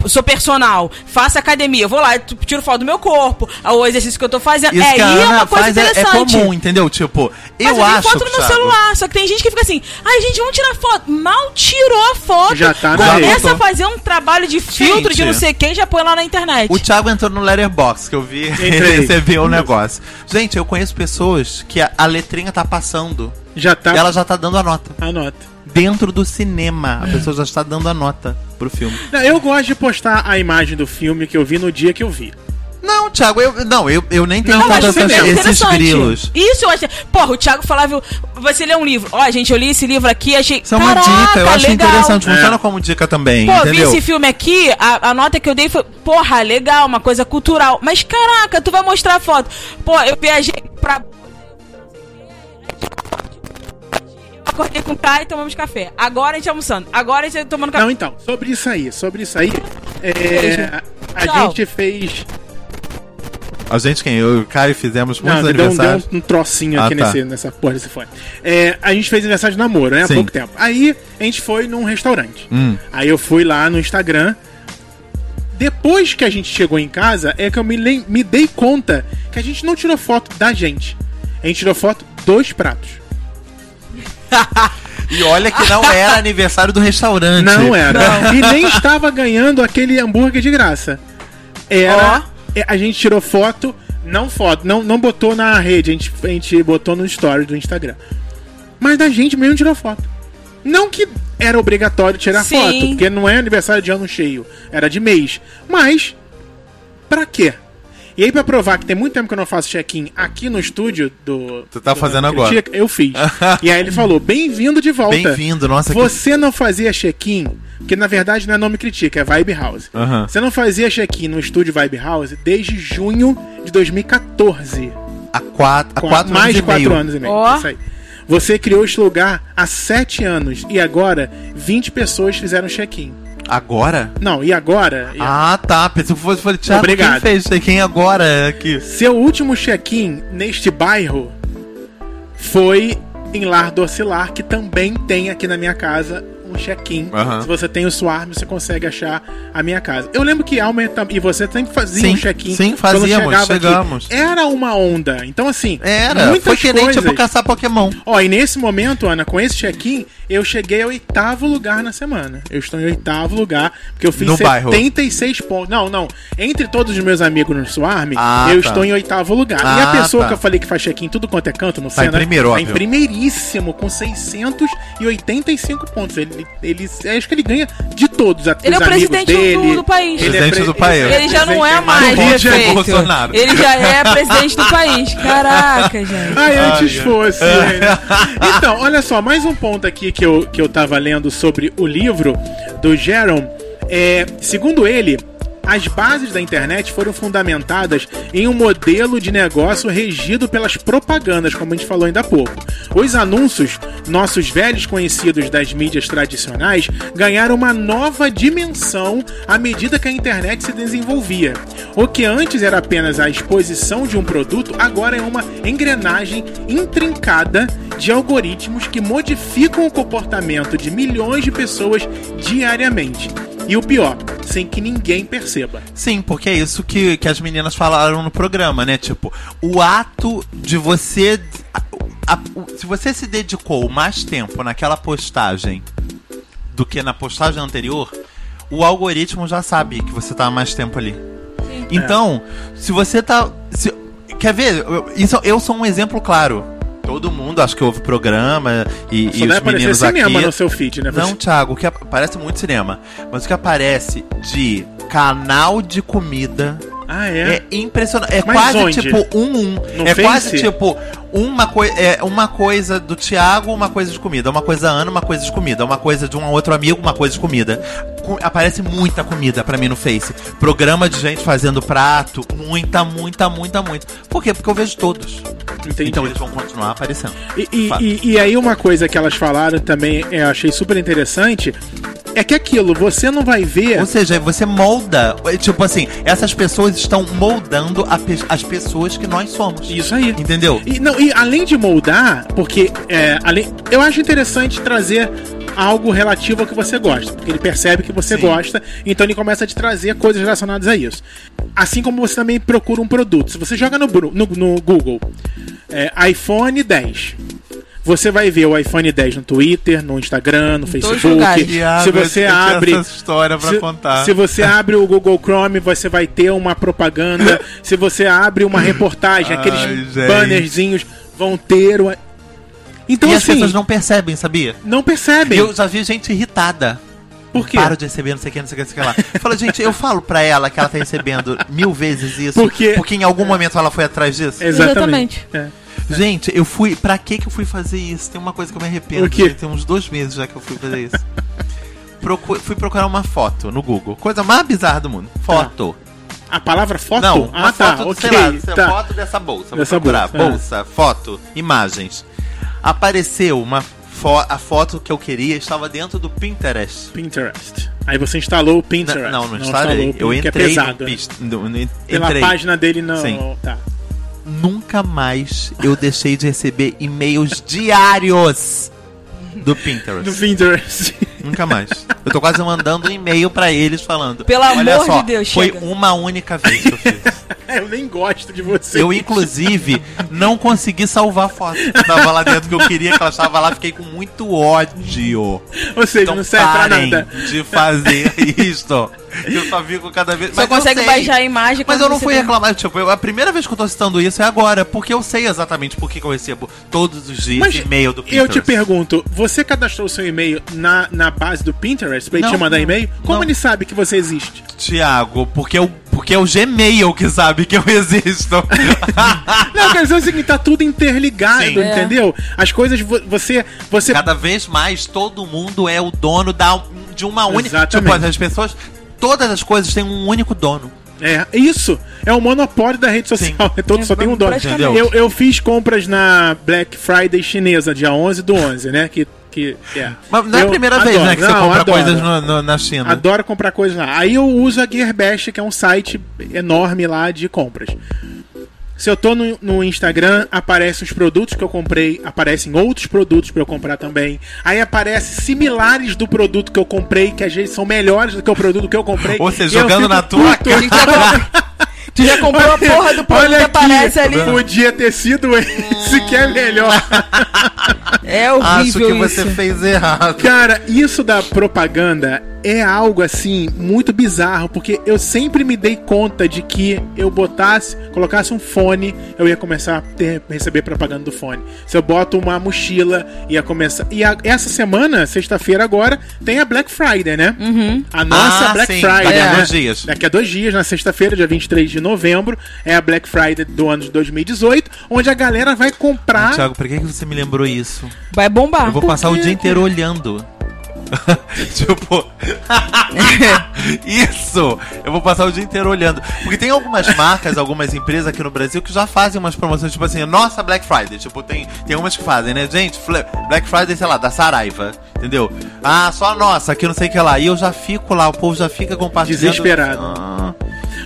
sou personal, faço academia, eu vou lá, tiro foto do meu corpo, o exercício que eu tô fazendo. Isso é, que a aí é uma coisa faz é, é interessante. comum, entendeu? Tipo, Mas eu, eu, acho. foto no meu celular, só que tem gente que fica assim, ai gente, vamos tirar foto. Mal tirou a foto. Já tá Começa a fazer um trabalho de filtro de Gente, não sei quem já põe lá na internet. O Thiago entrou no Letterbox, que eu vi recebeu o negócio. Gente, eu conheço pessoas que a, a letrinha tá passando Já tá. e ela já tá dando a nota. Anota. Dentro do cinema, a pessoa já está dando a nota pro filme. Não, eu gosto de postar a imagem do filme que eu vi no dia que eu vi. Não, Thiago, eu, não, eu, eu nem tenho Não, mas essas- é esses interessante. grilos. Isso eu acho. Porra, o Thiago falava. Você lê um livro. Ó, gente, eu li esse livro aqui, achei. Isso é uma Caraca, dica, eu acho legal. interessante. Funciona como dica também, Pô, vi entendeu? esse filme aqui, a, a nota que eu dei foi, porra, legal, uma coisa cultural. Mas caraca, tu vai mostrar a foto. Pô, eu viajei pra. Acordei com o Kai e tomamos café. Agora a gente almoçando. Agora a gente tá tomando café. Não, então, sobre isso aí, sobre isso aí, é, a Tchau. gente fez. A gente, quem? Eu e o Caio fizemos muitos Não, deu, um- deu aniversários. um, um trocinho Ah, aqui tá. nesse, nessa porra desse fone. É, a gente fez aniversário de namoro, né? Há Sim. pouco tempo. Aí a gente foi num restaurante. Hum. Aí eu fui lá no Instagram. Depois que a gente chegou em casa, é que eu me, me dei conta que a gente não tirou foto da gente. A gente tirou foto dos pratos. E olha que não era aniversário do restaurante. Não era. E nem estava ganhando aquele hambúrguer de graça. Era. é, A gente tirou foto, não foto, não, não botou na rede, a gente, a gente botou no story do Instagram. Mas da gente mesmo tirou foto. Não que era obrigatório tirar Sim. foto, porque não é aniversário de ano cheio, era de mês. Mas, pra quê? E aí, pra provar que tem muito tempo que eu não faço check-in aqui no estúdio do. Tu tá do fazendo agora. Critica, Eu fiz. e aí ele falou: bem-vindo de volta. Bem-vindo, nossa. que- Você não fazia check-in, porque na verdade não é nome critica, é Vibe House. Aham. Você não fazia check-in no estúdio Vibe House desde junho de 2014. Há quatro, há Qua- quatro mais anos de e quatro meio. anos e meio. Ó. Isso aí. Você criou este lugar há sete anos e agora 20 pessoas fizeram check-in. Agora? Não, e agora? Ah, tá. Pensei que fosse. Falei, Thiago, Obrigado. quem fez? Quem agora aqui? Seu último check-in neste bairro foi em Lar do Oscilar, que também tem aqui na minha casa um check-in. Se você tem o Swarm, você consegue achar a minha casa. Eu lembro que tam- e você sempre faziam Sim, um check-in. sim, fazíamos, chegava aqui. chegamos. Era uma onda. Então, assim, Era. muitas Foi que nem coisas. tipo caçar Pokémon. Ó, e nesse momento, Ana, com esse check-in, eu cheguei ao oitavo lugar na semana. Eu estou em oitavo lugar, porque eu fiz No bairro. 76 pontos. Não, não. Entre todos os meus amigos no Swarm, Ah, eu tá. estou em oitavo lugar. e a Ah, pessoa tá. que eu falei que faz check-in tudo quanto é canto no Tá em Senna, primeiro, tá em óbvio. primeiríssimo, com 685 pontos. Ele, ele, acho que ele ganha de todos. Ele é o presidente do- dele. do país. Ele é Presidente do país. Ele já não é presidente mais Do Rio de Janeiro, prefeito. Bolsonaro. Ele já é presidente do país. Caraca, gente. Ai, antes Ai, fosse. né? Então, olha só, mais um ponto aqui que eu, que eu tava lendo sobre o livro do Jerome. É, segundo ele, as bases da internet foram fundamentadas em um modelo de negócio regido pelas propagandas, como a gente falou ainda há pouco. Os anúncios, nossos velhos conhecidos das mídias tradicionais, ganharam uma nova dimensão à medida que a internet se desenvolvia. O que antes era apenas a exposição de um produto, agora é uma engrenagem intrincada de algoritmos que modificam o comportamento de milhões de pessoas diariamente. E o pior, sem que ninguém perceba. Sim, porque é isso que, que as meninas falaram no programa, né? Tipo, o ato de você. a- a- se você se dedicou mais tempo naquela postagem do que na postagem anterior, o algoritmo já sabe que você tá há mais tempo ali. Então, se você tá. se- quer ver? Eu, isso, eu sou um exemplo claro. Todo mundo acho que ouve o programa e, Só e os meninos cinema aqui. no seu feed, né? Não, Thiago, o que ap- parece muito cinema. Mas o que aparece de canal de comida Ah, é, é? impressionante. É Mas quase onde? tipo um um. No é Face? quase tipo uma, coi é, uma coisa do Thiago, uma coisa de comida. Uma coisa da Ana, uma coisa de comida. Uma coisa de um outro amigo, uma coisa de comida. Co- aparece muita comida pra mim no Face. Programa de gente fazendo prato. Muita, muita, muita, muita. Por quê? Porque eu vejo todos. Entendi. Então eles vão continuar aparecendo. E, e- e- e aí uma coisa que elas falaram também, eu achei super interessante, é que aquilo, você não vai ver... Ou seja, você molda. é, Tipo assim, essas pessoas estão moldando pe- as pessoas que nós somos. Isso aí. Entendeu? E, não, e além de moldar, porque é, além, eu acho interessante trazer algo relativo ao que você gosta, porque ele percebe que você Sim. gosta, então ele começa a te trazer coisas relacionadas a isso. Assim como você também procura um produto. Se você joga no, no, no Google é, iPhone 10. Você vai ver o iPhone 10 no Twitter, no Instagram, no Facebook. lugares. Se você abre essa história pra se, contar. se você abre o Google Chrome, você vai ter uma propaganda. se você abre uma reportagem, aqueles Ai, bannerzinhos vão ter. Uma... Então, e as assim, pessoas não, não percebem, sabia? percebem. Eu já vi gente irritada. Por quê? Paro de receber, não sei o que, não sei o que, não sei o que lá. Fala, gente, eu falo pra ela que ela tá recebendo mil vezes isso, Por quê? porque em algum momento ela foi atrás disso. Exatamente. É. Gente, eu fui. Pra que que eu fui fazer isso? Tem uma coisa que eu me arrependo. O quê? Tem uns dois meses já que eu fui fazer isso. Procu- fui procurar uma foto no Google. Coisa mais bizarra do mundo. Foto. A palavra foto? Não, ah, uma tá, foto, ok. sei lá, tá. foto dessa bolsa. Vou Dessa procurar. bolsa, é. Bolsa, foto, imagens. Apareceu uma fo a foto que eu queria estava dentro do Pinterest. Pinterest. Aí você instalou o Pinterest. Não, não, instalei. eu porque entrei é pesado. no, né? no, no- Pela entrei. página dele não. Sim. Tá. Nunca mais eu deixei de receber e-mails diários do Pinterest. Do Pinterest. Nunca mais. Eu tô quase mandando um e-mail pra eles falando. Pelo Olha amor só, de Deus, Foi chega." uma única vez que eu fiz. eu nem gosto de você. Eu, inclusive, não consegui salvar a foto que tava lá dentro, que eu queria que ela estava lá, fiquei com muito ódio. Ou seja, Então não serve pra parem nada. de fazer isto. Eu só fico cada vez... Só eu consegue baixar a imagem Mas eu não você fui tem- reclamar, tipo, eu- a primeira vez que eu tô citando isso é agora, porque eu sei exatamente por que, eu recebo todos os dias e-mail do eu Pinterest. te pergunto, você cadastrou seu e-mail na, na base do Pinterest pra ele Não, te mandar não, e-mail? Como não. ele sabe que você existe? Tiago, porque, eu, porque é o Gmail que sabe que eu existo. Não, quer dizer o seguinte, tá tudo interligado, Sim. É. entendeu? As coisas, vo- você... você Cada vez mais todo mundo é o dono da, de uma única. Exatamente. Tipo, as pessoas. Todas as coisas têm um único dono. É, isso. É o monopólio da rede social. É todo, só tem um dono. Eu, eu fiz compras na Black Friday chinesa, dia 11 do 11, né? Que, que, é. Mas não é a Eu primeira vez, adoro. né, que você Não, compra adoro. coisas no- no- na China. Adoro comprar coisas lá. Aí eu uso a Gearbest, que é um site enorme lá de compras. Se eu tô no, no Instagram, aparecem os produtos que eu comprei, aparecem outros produtos pra eu comprar também. Aí aparece similares do produto que eu comprei, que às vezes são melhores do que o produto que eu comprei. Ou seja, jogando na tua puto. Tu já comprou- Tu já comprou a porra do produto que aparece ali. Podia ter sido esse que é melhor. É Acho horrível que você isso. fez errado. Cara, isso da propaganda é algo assim muito bizarro, porque eu sempre me dei conta de que eu botasse, colocasse um fone, eu ia começar a ter, receber propaganda do fone. Se eu boto uma mochila, ia começar. E a- essa semana, sexta-feira agora, tem a Black Friday, né? A nossa Ah, Black sim, Friday. daqui a né? dois dias. Daqui a dois dias, na sexta-feira, dia 23 de novembro, é a Black Friday do ano de 2018, onde a galera vai comprar. Tiago, por que que você me lembrou isso? Vai bombar. Eu vou passar o dia inteiro olhando. tipo. Isso! Eu vou passar o dia inteiro olhando. Porque tem algumas marcas, algumas empresas aqui no Brasil que já fazem umas promoções, tipo assim, nossa Black Friday. Tipo, tem, tem umas que fazem, né? Gente, Black Friday, sei lá, da Saraiva. Entendeu? Ah, só a nossa, aqui não sei o que lá. E eu já fico lá, o povo já fica compartilhando. Desesperado. Ah,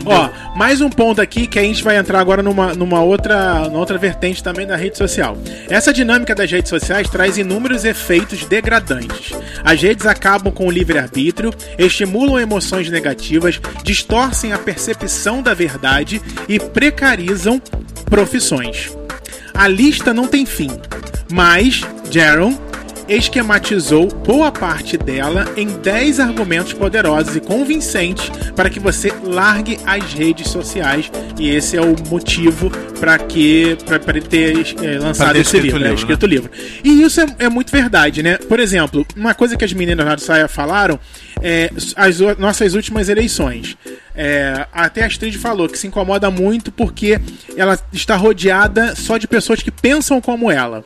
Ó, mais um ponto aqui que a gente vai entrar agora numa, numa outra, numa outra vertente também da rede social. Essa dinâmica das redes sociais traz inúmeros efeitos degradantes. As redes acabam com o livre-arbítrio, estimulam emoções negativas, distorcem a percepção da verdade e precarizam profissões. A lista não tem fim, mas Jaron esquematizou boa parte dela em 10 argumentos poderosos e convincentes para que você largue as redes sociais e esse é o motivo para que para ele ter eh, lançado ter esse escrito livro, né? livro, escrito o livro. E isso é, é muito verdade, né? Por exemplo, uma coisa que as meninas do Saia falaram é as nossas últimas eleições. É, até a Astrid falou que se incomoda muito porque ela está rodeada só de pessoas que pensam como ela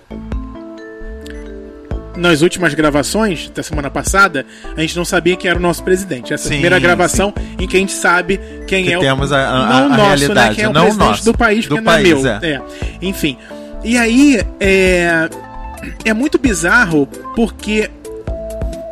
nas últimas gravações da semana passada, a gente não sabia quem era o nosso presidente. Essa é a Sim, primeira gravação em que a gente sabe quem Que é o temos a- a- não a nosso, né? Quem é o não presidente nosso, do país, do porque não é país, meu. é. É. Enfim. E aí é é muito bizarro porque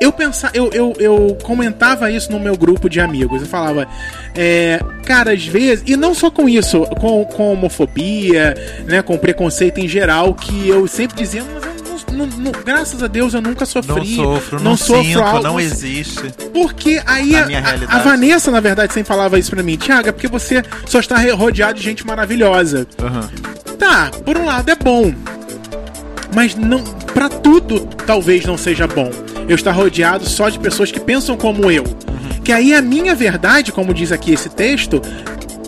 eu pensava, eu, eu, eu comentava isso no meu grupo de amigos. Eu falava, é, cara, às vezes, e não só com isso, com, com homofobia, né, com preconceito em geral, que eu sempre dizia, mas eu não, não- não- graças a Deus eu nunca não sofri, sofro, não, sofro sinto, algo, não não- existe. porque aí a, a- Vanessa, na verdade, sempre falava isso pra mim, Tiago, é porque você só está rodeado de gente maravilhosa. Aham. Tá, por um lado é bom. Mas não, para tudo talvez não seja bom. Eu estar rodeado só de pessoas que pensam como eu. Que aí a minha verdade, como diz aqui esse texto,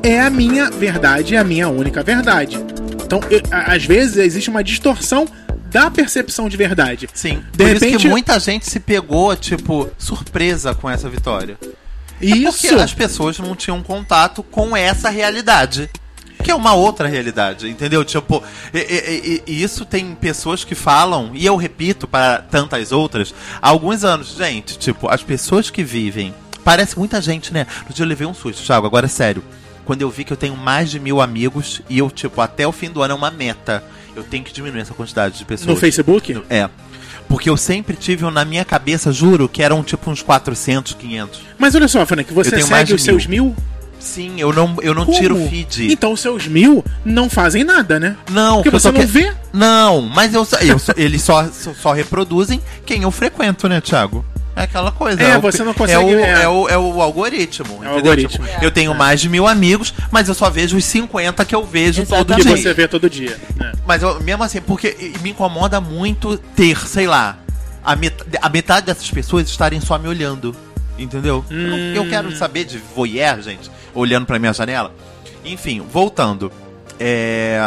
é a minha verdade, é a minha única verdade. Então, eu- às vezes existe uma distorção da percepção de verdade. Sim. De Por isso repente- que muita gente se pegou, tipo, surpresa com essa vitória. É Isso. porque as pessoas não tinham contato com essa realidade. Que é uma outra realidade, entendeu? Tipo, e, e- e- e isso tem pessoas que falam, e eu repito para tantas outras, há alguns anos, gente, tipo, as pessoas que vivem. Parece muita gente, né? No dia eu levei um susto, Thiago, agora é sério. Quando eu vi que eu tenho mais de mil amigos e eu, tipo, até o fim do ano é uma meta. Eu tenho que diminuir essa quantidade de pessoas. No Facebook? É. Porque eu sempre tive na minha cabeça, juro, que eram tipo uns 400, 500. Mas olha só, Fana, que você segue os seus mil. Sim, eu não, eu não Como? tiro feed. Então os seus mil não fazem nada, né? Não, Porque você não vê. Não, mas eu, eu eles só, só, só reproduzem quem eu frequento, né, Thiago? É aquela coisa. É, o- você não É consegue- o, é. é o, é o algoritmo. entendeu? algoritmo. Tipo, Eu tenho mais de mil amigos, mas eu só vejo os 50 que eu vejo todo Que Exatamente. dia. você vê todo dia. né? Mas eu, mesmo assim, porque me incomoda muito ter, sei lá, a, met a metade dessas pessoas estarem só me olhando. Entendeu? Eu não- Eu, Hum. quero saber de voyeur, gente, olhando pra minha janela. Enfim, voltando. É,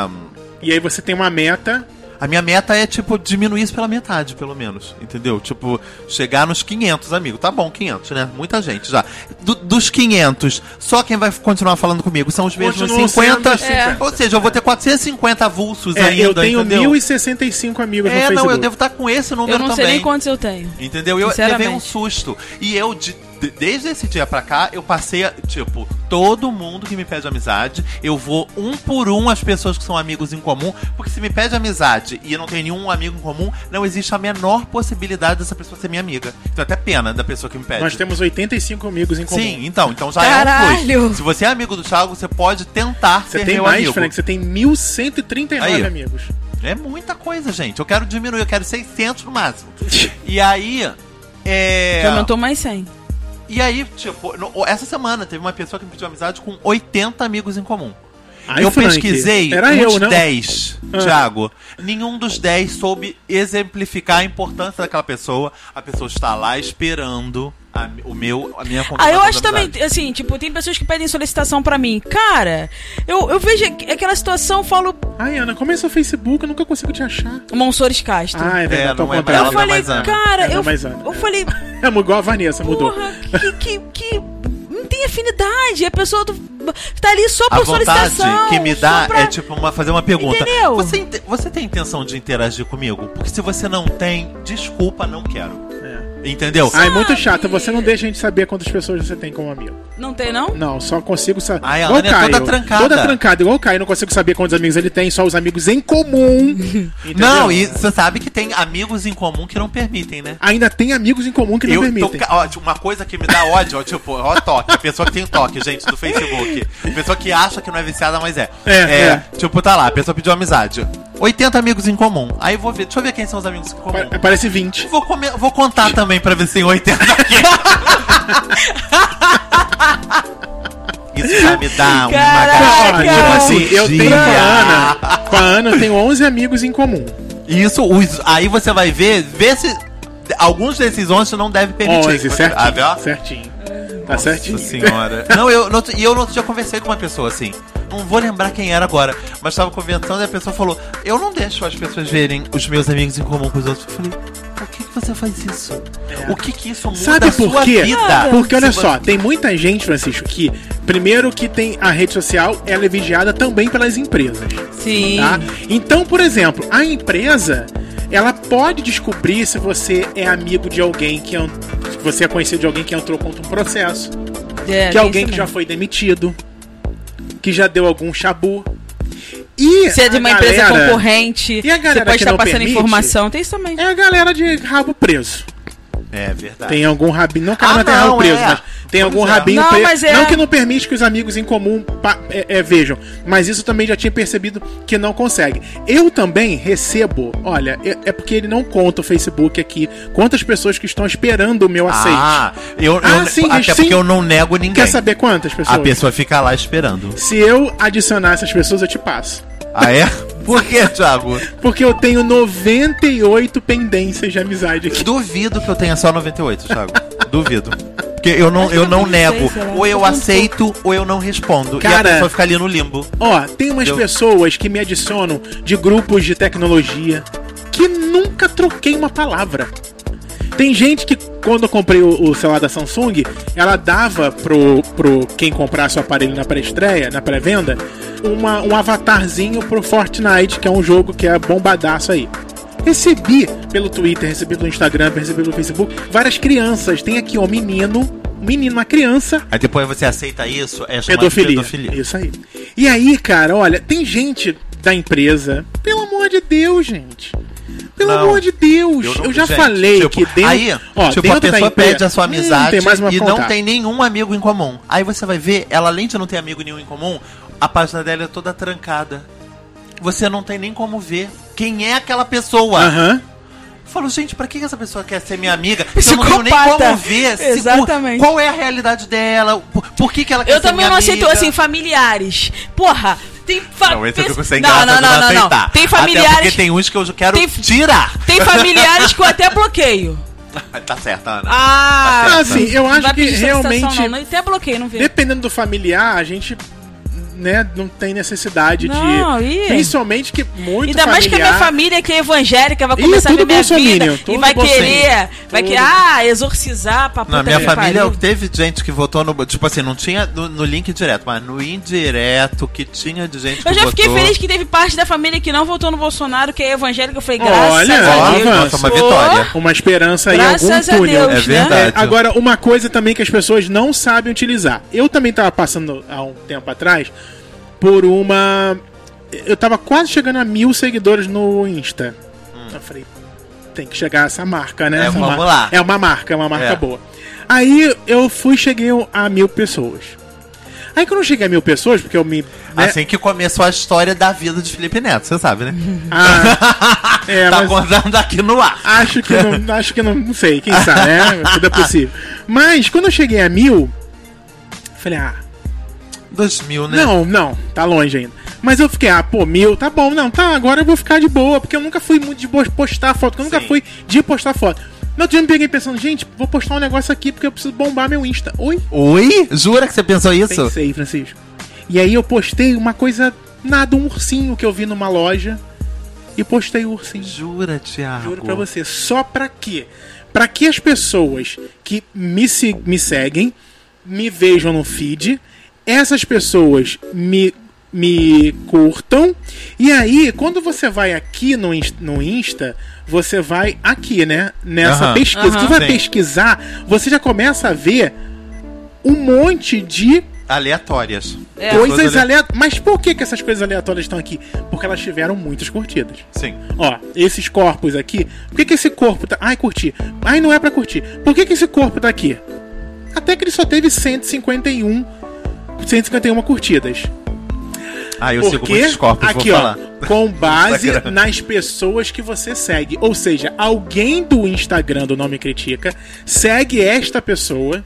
E aí você tem uma meta. A minha meta é, tipo, diminuir isso pela metade, pelo menos. Entendeu? Tipo, chegar nos 500 amigos. Tá bom, 500, né? Muita gente já. Do- dos 500, só quem vai continuar falando comigo são os mesmos Continuam 50. sendo os É. Ou seja, eu vou ter 450 avulsos É, ainda, eu tenho entendeu? 1065 amigos no É, Facebook. não, eu devo estar com esse número Eu não também. sei nem quantos eu tenho. Entendeu? Eu levei um susto. E eu, de- de- desde esse dia pra cá, eu passei a, tipo, todo mundo que me pede amizade, eu vou um por um as pessoas que são amigos em comum, porque se me pede amizade e eu não tenho nenhum amigo em comum, não existe a menor possibilidade dessa pessoa ser minha amiga. Então até pena da pessoa que me pede. Nós temos 85 amigos em comum. Sim, então, então já é um Caralho! plus. Se você é amigo do Thiago, você pode tentar Você ser tem meu mais, amigo. Frank, você tem 1139 Aí. amigos. É muita coisa, gente. Eu quero diminuir, eu quero 600 no máximo. E aí, é... Que aumentou mais 100. E aí, tipo, no- essa semana teve uma pessoa que me pediu amizade com 80 amigos em comum. Ai, eu Frank, pesquisei Era uns eu, não? 10, Ah. Thiago. Nenhum dos 10 soube exemplificar a importância daquela pessoa. A pessoa está lá esperando a- o meu, a minha Ah, eu acho também, assim, tipo, tem pessoas que pedem solicitação pra mim. Cara, eu, eu vejo aqu- aquela situação, eu falo, Ai, Ana, como é seu Facebook? Eu nunca consigo te achar. Monsores Castro. Ah, é verdade. É, não é ela eu não é falei, mais Ana. cara, É, eu, é eu falei, É igual a Vanessa, mudou. porra, que, que, que tem afinidade. A pessoa do- tá ali só A por vontade solicitação. que me dá pra- é tipo uma, fazer uma pergunta. Entendeu? Você, você tem intenção de interagir comigo? Porque se você não tem, desculpa, não quero. É. Entendeu? Ah, é muito chato. Você não deixa a gente saber quantas pessoas você tem como amigo. Não tem, não? Não, só consigo saber. Ai, a Ana é toda trancada. Toda trancada, igual o Caio. Não consigo saber quantos amigos ele tem, só os amigos em comum. Não, e você sabe que tem amigos em comum que não permitem, né? Ainda tem amigos em comum que não Eu tô, permitem. ca- ó, tipo, uma coisa que me dá ódio, ó, tipo, ó, toque, a pessoa que tem toque, gente, do Facebook. A pessoa que acha que não é viciada, mas é. É, é. Tipo, tá lá, a pessoa pediu amizade. 80 amigos em comum. Aí eu vou ver, deixa eu ver quem são os amigos em comum. Pa- Parece 20. Vou, comer- vou contar também pra ver se tem 80 aqui. Isso já me dá uma Caraca! Tipo assim, eu tenho com a Ana. Com a Ana eu tenho 11 amigos em comum. Isso, os- aí você vai ver, ver se alguns desses 11 não deve permitir. 11, Ah, viu? certinho. Certinho. Tá certinho. Nossa senhora. Não, eu, no, e eu no outro dia conversei com uma pessoa assim. Não vou lembrar quem era agora, mas tava conversando e a pessoa falou: Eu não deixo as pessoas verem os meus amigos em comum com os outros. Eu falei: Por que, que você faz isso? O que que isso muda Sabe a por sua quê? vida? Porque olha só, tem muita gente, Francisco, que primeiro que tem a rede social, ela é vigiada também pelas empresas. Sim. Tá? Então, por exemplo, a empresa ela pode descobrir se você é amigo de alguém que, você é conhecido de alguém que entrou contra um processo, É, que tem alguém que já foi demitido, que já deu algum chabu. E Se é de uma empresa galera- concorrente, E a galera você pode estar passando permite? informação. Tem isso também. É a galera de rabo preso. É verdade. Tem algum rabinho, não que ela Ah, não rabo não, preso, é. mas tem Pois algum é. rabinho Não, preso. mas é- Não que não permite que os amigos em comum pa- é, é, vejam, mas isso também já tinha percebido que não consegue. Eu também recebo, olha, é, é porque ele não conta o Facebook aqui, quantas pessoas que estão esperando o meu aceite. Ah, eu, eu Ah, sim, até sim. porque eu não nego ninguém. Quer saber quantas pessoas? A pessoa fica lá esperando. Se eu adicionar essas pessoas, eu te passo. Ah, é? Por que, Thiago? Porque eu tenho 98 pendências de amizade aqui. Duvido que eu tenha só 98, Thiago. Duvido. Porque eu não, eu não 96, nego. lá. Ou eu aceito, ou eu não respondo. e Cara- a pessoa fica ali no limbo. Ó, tem umas Deu. pessoas que me adicionam de grupos de tecnologia que nunca troquei uma palavra. Tem gente que, quando eu comprei o, o celular da Samsung, ela dava pro, pro quem comprasse o aparelho na pré-estreia, na pré-venda, uma- um avatarzinho pro Fortnite, que é um jogo que é bombadaço aí. Recebi pelo Twitter, recebi pelo Instagram, recebi pelo Facebook, várias crianças. Tem aqui, ó, um menino, menino, uma criança, Aí depois você aceita isso, é chamado pedofilia. de pedofilia. Isso aí. E aí, cara, olha, tem gente da empresa. Pelo amor de Deus, gente. Pelo Não. amor de Deus. Eu, não- já gente, falei tipo, que dentro. Aí, ó, tipo, dentro a da pessoa empresa- pede a sua Hum, amizade uma e pra não contar. tem nenhum amigo em comum. Aí você vai ver, ela além de não ter amigo nenhum em comum, a página dela é toda trancada. Você não tem nem como ver quem é aquela pessoa. Aham. Eu falo, gente, pra que essa pessoa quer ser minha amiga? Eu não tenho nem como ver se- Exatamente. qual é a realidade dela, por, por que, que ela quer Eu ser também minha não aceito, amiga. assim, familiares. Porra, tem fa Não, esse eu fico sem não, graça não, não, não, não. aceitar. Tem Até familiares, porque tem uns que eu quero Tem- tirar. tem familiares que eu até bloqueio. tá certo, Ana. Ah, Ah, assim, eu não acho que realmente. Não, não, até bloqueio, não vê. Dependendo do familiar, a gente. Né, não tem necessidade Não, de. ih. Principalmente que muito Ainda mais que a minha familiar- família que é evangélica vai Ih, começar a ver tudo minha bolsominion, vida e vai querer, vai Tudo. querer, ah, exorcizar pra Na minha família pariu. teve gente que votou no. Tipo assim, não tinha no, no link direto, mas no indireto que tinha de gente que Eu já fiquei votou. feliz que teve parte da família que não votou no Bolsonaro, que é evangélica. Eu falei, graças Olha, a Deus. uma vitória. Uma esperança aí, Graças algum a túnel. Deus, É verdade. É, agora, uma coisa também que as pessoas não sabem utilizar. Eu também tava passando há um tempo atrás por uma. Eu tava quase chegando a mil seguidores no Insta. Eu falei, tem que chegar a essa marca, né? Hum. É, Essa vamos marca. lá. É uma marca, é uma marca É. boa. Aí eu fui cheguei a mil pessoas. Aí quando eu cheguei a mil pessoas, porque eu me. né, Assim que começou a história da vida de Felipe Neto, você sabe, né? ah, é, tá contando aqui no ar. Acho que não, acho que não, não sei, quem sabe, né? Tudo é possível. Mas quando eu cheguei a mil, falei, ah, 2000, né? não, não, tá longe ainda. Mas eu fiquei, ah, pô, mil, tá bom, não, tá, agora eu vou ficar de boa, porque eu nunca fui muito de bo- postar foto, porque eu nunca Sim. fui de postar foto. No outro dia eu me peguei pensando, gente, vou postar um negócio aqui porque eu preciso bombar meu Insta. Oi? Oi? Jura que você pensou isso? Pensei, Francisco. E aí eu postei uma coisa, nada, um ursinho que eu vi numa loja e postei o ursinho. Jura, Thiago? Juro pra você, só pra quê? Pra que as pessoas que me, se- me seguem me vejam no feed, essas pessoas me, me curtam, e aí, quando você vai aqui no, no Insta, você vai aqui, né? Nessa Aham. pesquisa. Aham. Tu vai Sim. pesquisar, você já começa a ver um monte de Aleatórias. É. coisas Coisa ale- aleatórias. Mas por que, que essas coisas aleatórias estão aqui? Porque elas tiveram muitas curtidas. Sim. Ó, esses corpos aqui. Por que, que esse corpo tá. Ai, curti. Ai, não é pra curtir. Por que, que esse corpo tá aqui? Até que ele só teve 151. 151 curtidas. Ah, eu sigo Porque muitos corpos, aqui, ó, com base Instagram. nas pessoas que você segue. Ou seja, alguém do Instagram do Nome Critica segue esta pessoa.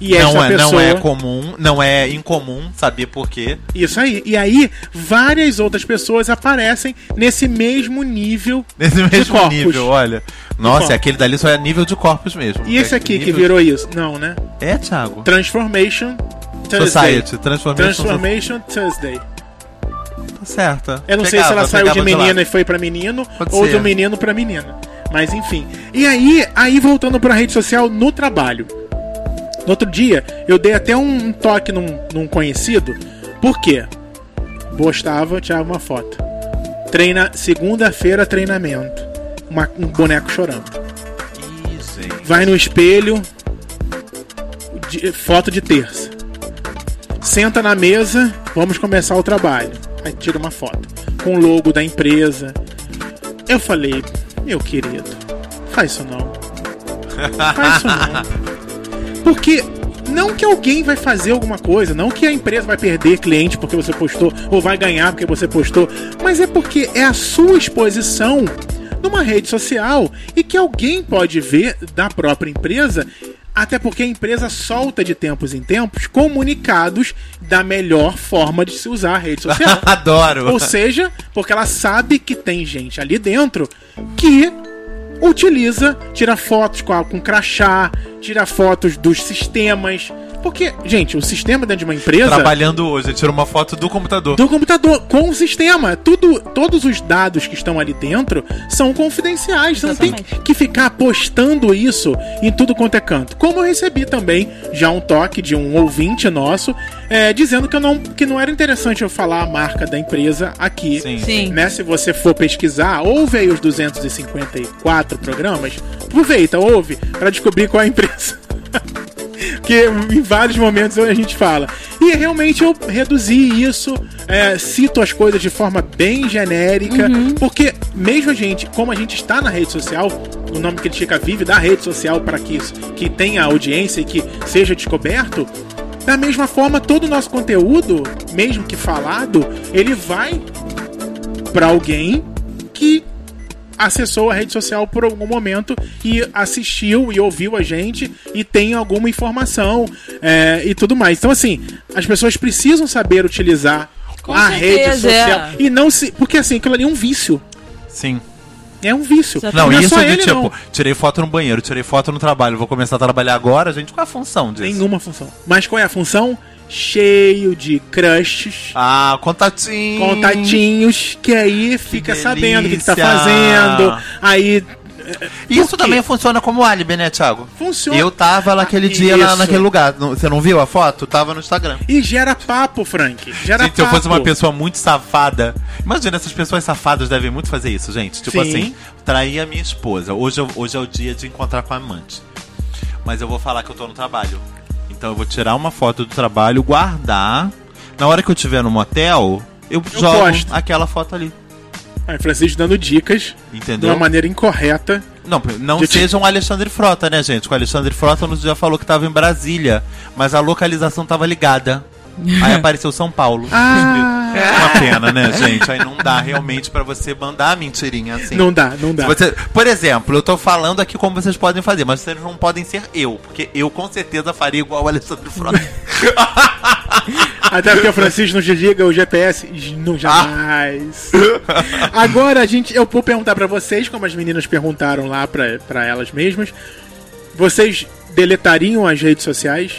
E esta Não é, pessoa. não é comum, não é incomum saber por quê. Isso aí. E aí, várias outras pessoas aparecem nesse mesmo nível Nesse mesmo nível, olha. Nossa, aquele dali só é nível de corpos mesmo. E esse É aqui que virou isso? Não, né? É, Thiago. Transformation Thursday. Society, Transformation. Transformation Thursday. Tá certa. Eu não sei se ela Pegava, saiu de pegava menina e foi pra menino Pode ou ser. do menino pra menina. Mas enfim. E aí, aí voltando pra rede social no trabalho. No outro dia, eu dei até um toque num, num conhecido. Por quê? Postava, tirava uma foto. Treina, segunda-feira, treinamento. Uma- um boneco chorando. Vai no espelho, de- foto de terça. Senta na mesa, vamos começar o trabalho. Aí tira uma foto com o logo da empresa. Eu falei, meu querido, faz isso não. Faz isso não. Porque não que alguém vai fazer alguma coisa, não que a empresa vai perder cliente porque você postou ou vai ganhar porque você postou, mas é porque é a sua exposição numa rede social e que alguém pode ver da própria empresa, até porque a empresa solta de tempos em tempos comunicados da melhor forma de se usar a rede social. Adoro. Ou seja, porque ela sabe que tem gente ali dentro que utiliza, tira fotos com, com crachá, tira fotos dos sistemas. Porque, gente, o sistema dentro de uma empresa. Trabalhando hoje, tira uma foto do computador. Do computador, com o sistema. Tudo, todos os dados que estão ali dentro são confidenciais. Você não tem que ficar postando isso em tudo quanto é canto. Como eu recebi também já um toque de um ouvinte nosso é, dizendo que, eu não, que não era interessante eu falar a marca da empresa aqui. Sim. Sim. Né, se você for pesquisar, ouve aí os 254 programas, aproveita, ouve, pra descobrir qual é a empresa. que em vários momentos a gente fala. E realmente eu reduzi isso, é, cito as coisas de forma bem genérica, porque mesmo a gente, como a gente está na rede social, o nome Critica vive da rede social para que isso que tenha audiência e que seja descoberto. Da mesma forma, todo o nosso conteúdo, mesmo que falado, ele vai para alguém que acessou a rede social por algum momento e assistiu e ouviu a gente e tem alguma informação é, e tudo mais. Então, assim, as pessoas precisam saber utilizar Com a rede certeza, social é. e não se. Porque, assim, aquilo ali é um vício. Sim. É um vício. Exatamente. Não, é isso só de ele, tipo, não. tirei foto no banheiro, tirei foto no trabalho, vou começar a trabalhar agora, gente, qual é a função disso? Nenhuma função. Mas qual é a função? Cheio de crushes. Ah, contatinho. Contatinhos que aí fica sabendo o que, que tá fazendo. Aí Isso Por quê? também funciona como álibi, né, Thiago? funciona. Eu tava naquele Ah, dia lá isso. naquele lugar. Você não viu a foto? Tava no Instagram. E gera papo, Frank. Gera Gente, se eu papo. fosse uma pessoa muito safada. Imagina, essas pessoas safadas devem muito fazer isso, gente. Tipo Sim. assim, trair a minha esposa. Hoje, hoje é o dia de encontrar com a amante. Mas eu vou falar que eu tô no trabalho. Então eu vou tirar uma foto do trabalho, guardar. Na hora que eu estiver no motel, eu, Eu jogo posto. aquela foto ali. Aí, Francisco dando dicas de Entendeu? uma maneira incorreta. Não, não De- seja um Alexandre Frota, né, gente? O Alexandre Frota nos já falou que tava em Brasília, mas a localização tava ligada. Aí apareceu São Paulo. Ah, Uma pena, né, gente? Aí não dá realmente pra você mandar a mentirinha assim. não dá, não dá. Você- por exemplo, eu tô falando aqui como vocês podem fazer, mas vocês não podem ser eu, porque eu com certeza faria igual o Alexandre Frota. Até porque o Francisco não desliga o GPS. Não jamais. Agora, a gente, eu vou perguntar pra vocês, como as meninas perguntaram lá pra elas mesmas. Vocês deletariam as redes sociais?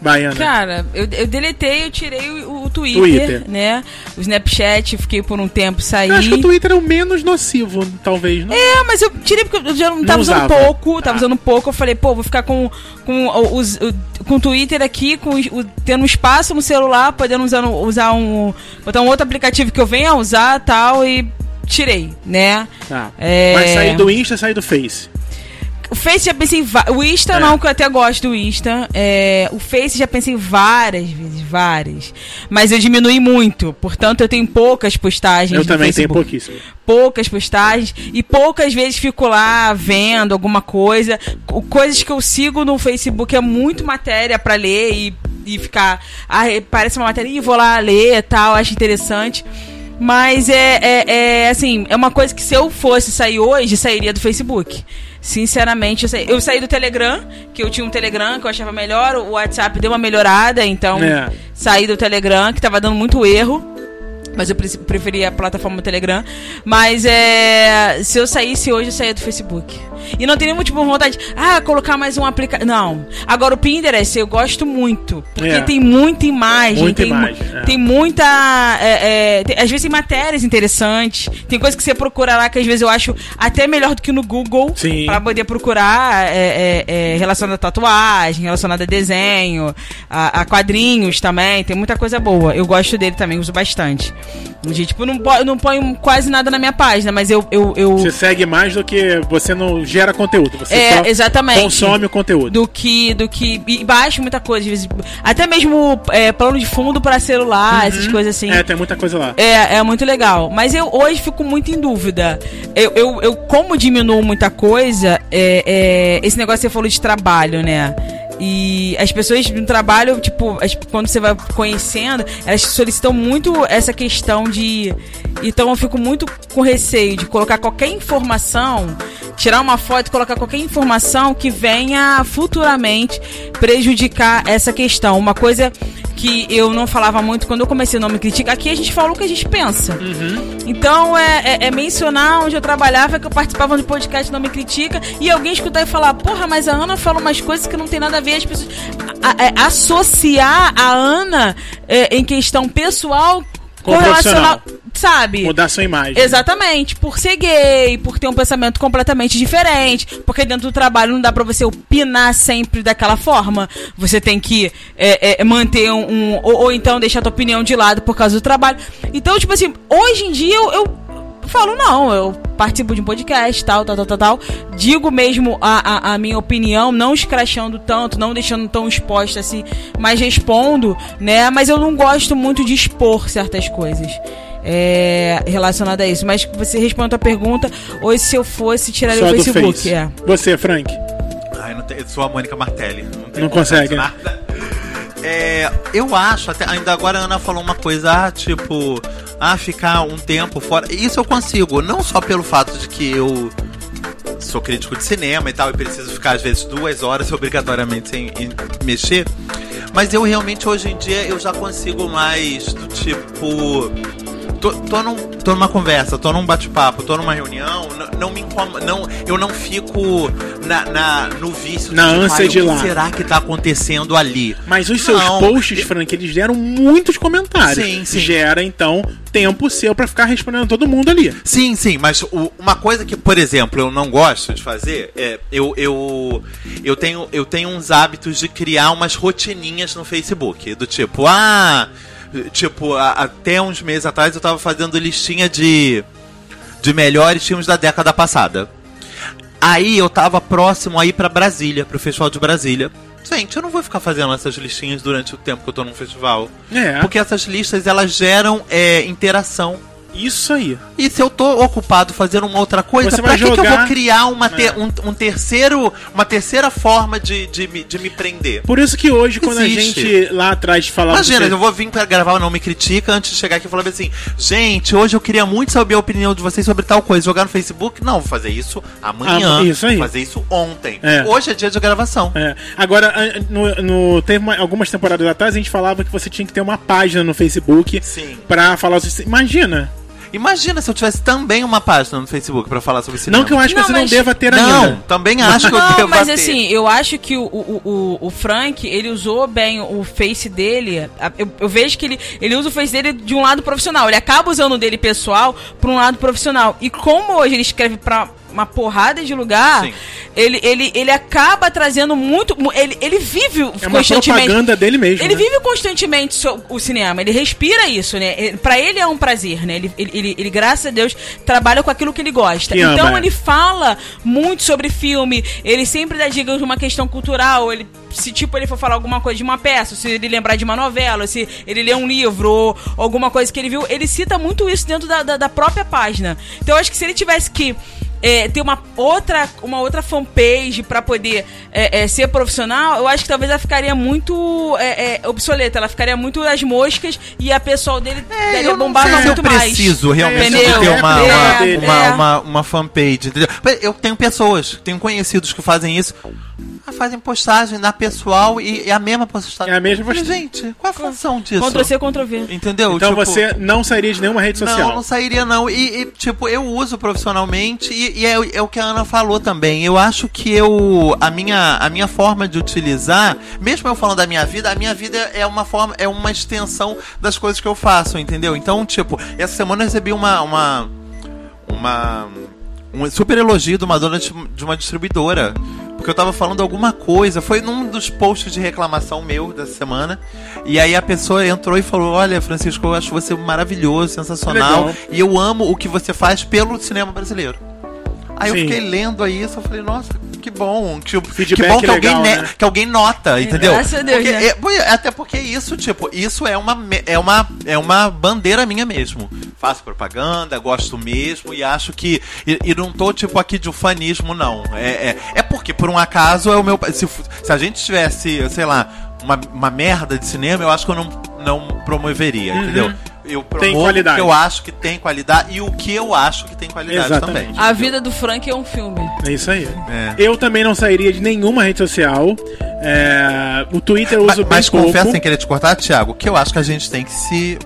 Baiana. Cara, eu, eu deletei, eu tirei o, o Twitter, Twitter. né? O Snapchat, fiquei por um tempo, saí. Eu acho que o Twitter é o menos nocivo, talvez, não? É, mas eu tirei porque eu já não tava Não usando usava. pouco, tava Ah. usando pouco. Eu falei, pô, vou ficar com, com, o- os, com o Twitter aqui, com o- tendo um espaço no celular, podendo usar, usar um. botar um outro aplicativo que eu venha a usar tal, e tirei, né? Tá. É. Mas sair do Insta, sair do Face. O Face já pensei. em O Insta É. não, que eu até gosto do Insta. É, o Face já pensei várias vezes, várias. Mas eu diminui muito. Portanto, eu tenho poucas postagens. Eu também tenho Facebook. pouquíssimo. poucas postagens e poucas vezes fico lá vendo alguma coisa. Co- Coisas que eu sigo no Facebook é muito matéria pra ler e, e ficar. Ah, é, parece uma matéria e vou lá ler e tal, acho interessante. Mas é, é, é, assim, é uma coisa que se eu fosse sair hoje, sairia do Facebook. Sinceramente, eu saí, eu saí do Telegram, que eu tinha um Telegram que eu achava melhor, o WhatsApp deu uma melhorada, então É. saí do Telegram, que tava dando muito erro. Mas eu pre- preferia a plataforma Telegram. Mas é. Se eu saísse hoje, eu saía do Facebook. E não tenho nenhum tipo de vontade. Ah, colocar mais um aplicativo. Não. Agora o Pinterest eu gosto muito. Porque É. tem muita imagem. Muita tem, imagem, é. tem muita. é, é, tem- às vezes tem matérias interessantes. Tem coisa que você procura lá que às vezes eu acho até melhor do que no Google. Sim. Pra poder procurar é, é, relacionada a tatuagem, relacionada a desenho, a, a quadrinhos também. Tem muita coisa boa. Eu gosto dele também, uso bastante. De, tipo, não, não ponho quase nada na minha página, mas eu. eu, eu Você segue mais do que você não gera conteúdo. Você É, exatamente. consome o conteúdo. do que do que e baixo muita coisa às vezes até mesmo é, plano de fundo para celular essas coisas assim É, tem muita coisa lá. é, é muito legal. Mas eu hoje fico muito em dúvida. Eu, eu, eu como diminuo muita coisa, é, é, esse negócio que você falou de trabalho, né? E as pessoas no trabalho, tipo, as- quando você vai conhecendo, elas solicitam muito essa questão de. Então eu fico muito com receio de colocar qualquer informação, tirar uma foto colocar qualquer informação que venha futuramente prejudicar essa questão. Uma coisa que eu não falava muito quando eu comecei Não Me Critica. Aqui a gente fala o que a gente pensa. Uhum. Então é, é- é mencionar onde eu trabalhava, que eu participava do podcast Não Me Critica, e alguém escutar e falar, porra, mas a Ana fala umas coisas que não tem nada a ver, as pessoas. a- a- é, associar a Ana é, em questão pessoal correlacionar. Sabe? Mudar sua imagem. Exatamente, por ser gay, por ter um pensamento completamente diferente, porque dentro do trabalho não dá pra você opinar sempre daquela forma. Você tem que é, é, manter um. um- ou, ou então deixar a tua opinião de lado por causa do trabalho. Então, tipo assim, hoje em dia eu. eu falo, não, eu participo de um podcast, tal, tal, tal, tal, tal. Digo mesmo a, a, a minha opinião, não escrachando tanto, não deixando tão exposta assim, mas respondo, né? Mas eu não gosto muito de expor certas coisas. É, relacionada a isso. Mas você responde a tua pergunta, ou se eu fosse tirar Só o do Facebook. Face. É. Você, Frank. Ai, não tem, eu sou a Mônica Martelli. Não, tem Não consegue, nada. É, eu acho, até ainda agora a Ana falou uma coisa, ah, tipo, ah, ficar um tempo fora. Isso eu consigo, não só pelo fato de que eu sou crítico de cinema e tal, e preciso ficar às vezes duas horas obrigatoriamente sem em- mexer, mas eu realmente hoje em dia eu já consigo mais do tipo. Tô, tô, num, tô numa conversa, tô num bate-papo, tô numa reunião, n- não me incomoda, não, eu não fico na, na- no vício Na tipo, ânsia "Ai, de o que lá." será que tá acontecendo ali? Mas os seus Não, posts, Frank, eles geram muitos comentários. Sim, sim. Gera, então, tempo seu pra ficar respondendo todo mundo ali. Sim, sim, mas o- uma coisa que, por exemplo, eu não gosto de fazer é eu, eu, eu, tenho, eu tenho uns hábitos de criar umas rotininhas no Facebook. Do tipo, ah. Tipo, a- até uns meses atrás eu tava fazendo listinha de, de melhores filmes da década passada. Aí eu tava próximo a ir pra Brasília, pro Festival de Brasília. Gente, eu não vou ficar fazendo essas listinhas durante o tempo que eu tô num festival. É. Porque essas listas, elas geram é, interação. Isso aí. E se eu tô ocupado fazendo uma outra coisa, Você pra que, que eu jogar- vou criar uma te- É. um, um terceiro, uma terceira forma de, de, me, de me prender? Por isso que hoje, quando Existe. a gente lá atrás falava. Imagina, você- eu vou vir pra gravar o Não Me Critica antes de chegar aqui e falar assim: gente, hoje eu queria muito saber a opinião de vocês sobre tal coisa. Jogar no Facebook? Não, vou fazer isso amanhã. Ah, isso aí. Vou fazer isso ontem. É. Hoje é dia de gravação. É. Agora, no, no- teve uma- algumas temporadas atrás, a gente falava que você tinha que ter uma página no Facebook Sim. pra falar. Imagina. Imagina se eu tivesse também uma página no Facebook pra falar sobre cinema. Não que eu acho que Não, você não mas- deva ter Não, ainda. também acho que eu Não, devo mas ter. assim, eu acho que o, o, o, o Frank, ele usou bem o face dele. Eu, eu vejo que ele, ele usa o face dele de um lado profissional. Ele acaba usando o dele pessoal pra um lado profissional. E como hoje ele escreve pra uma porrada de lugar, Sim. ele, ele, ele acaba trazendo muito. mu- Ele, ele vive É uma constantemente. propaganda dele mesmo. Ele né? vive constantemente o cinema, ele respira isso, né? Ele- Pra ele é um prazer, né? Ele, ele, ele, ele, graças a Deus, trabalha com aquilo que ele gosta. Que então ama, é. ele fala muito sobre filme, ele sempre dá dicas de uma questão cultural, ele. Se tipo ele for falar alguma coisa de uma peça, se ele lembrar de uma novela, se ele lê um livro ou alguma coisa que ele viu, ele cita muito isso dentro da, da, da própria página. Então eu acho que se ele tivesse que é, ter uma outra, uma outra fanpage pra poder é, é, ser profissional, eu acho que talvez ela ficaria muito é, é, obsoleta, ela ficaria muito às moscas e a pessoal dele É, eu bombava muito eu mais. preciso realmente Entendeu? ter uma, É, uma, é, uma, é. uma, uma fanpage, entendeu? Eu tenho pessoas, tenho conhecidos que fazem isso. Ah, Fazem postagem na pessoal e é a mesma postagem. É a mesma Eu postagem. Gente, qual a função disso? Ctrl C, Ctrl V. Entendeu? Então Tipo, você não sairia de nenhuma rede social. Não, não sairia não. E, e, tipo, eu uso profissionalmente e, e é, o- é o que a Ana falou também. Eu acho que eu a minha a minha forma de utilizar, mesmo eu falando da minha vida, a minha vida é uma forma é uma extensão das coisas que eu faço, entendeu? Então, tipo, essa semana eu recebi uma uma uma um super elogio de uma dona de de uma distribuidora. Porque eu tava falando alguma coisa, foi num dos posts de reclamação meu dessa semana. E aí a pessoa entrou e falou: Olha, Francisco, eu acho você maravilhoso, sensacional. Legal. E eu amo o que você faz pelo cinema brasileiro. Aí eu Sim. fiquei lendo aí isso, eu falei, nossa, que bom. Feedback que bom que, legal, alguém, né? que alguém nota, entendeu? Graças a Deus, Porque né? é- é, até porque isso, tipo, isso é uma, é, uma, é uma bandeira minha mesmo. Faço propaganda, gosto mesmo e acho que. E, e não tô, tipo, aqui de ufanismo, não. É, é, é porque, por um acaso, é o meu. Se, se a gente tivesse, sei lá, uma, uma merda de cinema, eu acho que eu não, não promoveria, Uhum. entendeu? Eu Tem qualidade. que eu acho que tem qualidade e o que eu acho que tem qualidade Exatamente. também. A vida do Frank é um filme. É isso aí. É. Eu também não sairia de nenhuma rede social. É, o Twitter eu uso bem Mas, pouco. confesso sem querer te cortar, Thiago, que eu acho que a gente tem que se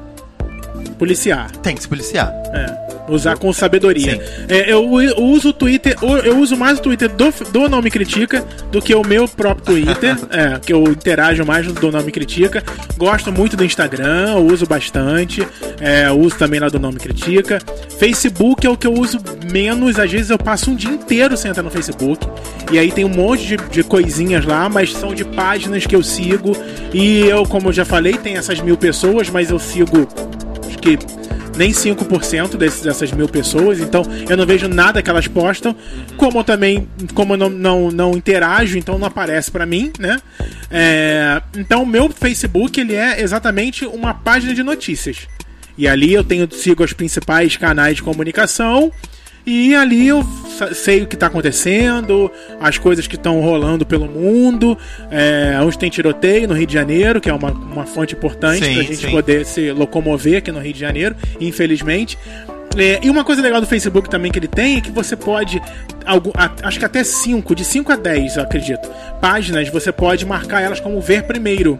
Policiar. tem que se policiar. É, usar com sabedoria. É, eu, eu uso o Twitter, eu- uso mais o Twitter do, do Não Me Critica do que o meu próprio Twitter, é, que eu interajo mais do Não Me Critica. Gosto muito do Instagram, eu uso bastante, é, eu uso também lá do Não Me Critica. Facebook é o que eu uso menos, às vezes eu passo um dia inteiro sem entrar no Facebook. E aí tem um monte de, de coisinhas lá, mas são de páginas que eu sigo. E eu, como eu já falei, tem essas mil pessoas, mas eu sigo acho que nem 5% desses, dessas mil pessoas, então eu não vejo nada que elas postam, como também, como eu não, não, não interajo, então não aparece pra mim, né? É, então o meu Facebook, ele é exatamente uma página de notícias. E ali eu tenho sigo os principais canais de comunicação e ali eu sei o que está acontecendo, as coisas que estão rolando pelo mundo. É, onde tem tiroteio no Rio de Janeiro, que é uma, uma fonte importante para a gente sim. poder se locomover aqui no Rio de Janeiro, infelizmente. É, e uma coisa legal do Facebook também que ele tem é que você pode, acho que até 5, de 5 a 10, eu acredito, páginas, você pode marcar elas como ver primeiro.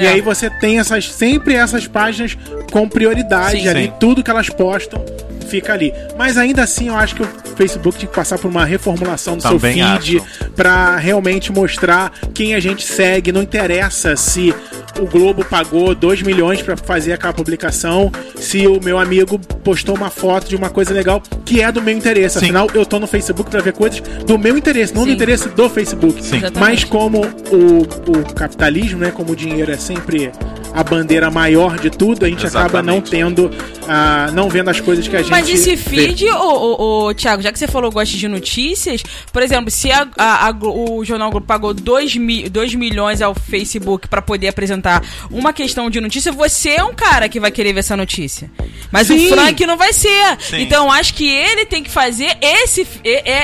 E É. aí você tem essas sempre essas páginas com prioridade Sim, ali, sim. tudo que elas postam fica ali. Mas ainda assim, eu acho que o Facebook tinha que passar por uma reformulação do Também seu feed pra realmente mostrar quem a gente segue. Não interessa se o Globo pagou 2 milhões pra fazer aquela publicação, se o meu amigo postou uma foto de uma coisa legal que é do meu interesse. Sim. Afinal, eu tô no Facebook pra ver coisas do meu interesse, não do Sim. interesse do Facebook. Sim. Exatamente. Mas como o, o capitalismo, né, como o dinheiro é sempre a bandeira maior de tudo, a gente acaba não Exatamente. tendo, ah, não vendo as coisas que a gente Mas esse feed, ô, ô, ô, Thiago, já que você falou gosta de notícias, por exemplo, se a- a- a o Jornal Globo pagou 2 mi, dois milhões ao Facebook pra poder apresentar uma questão de notícia, você é um cara que vai querer ver essa notícia. Mas Sim. o Frank não vai ser. Sim. Então acho que ele tem que fazer esse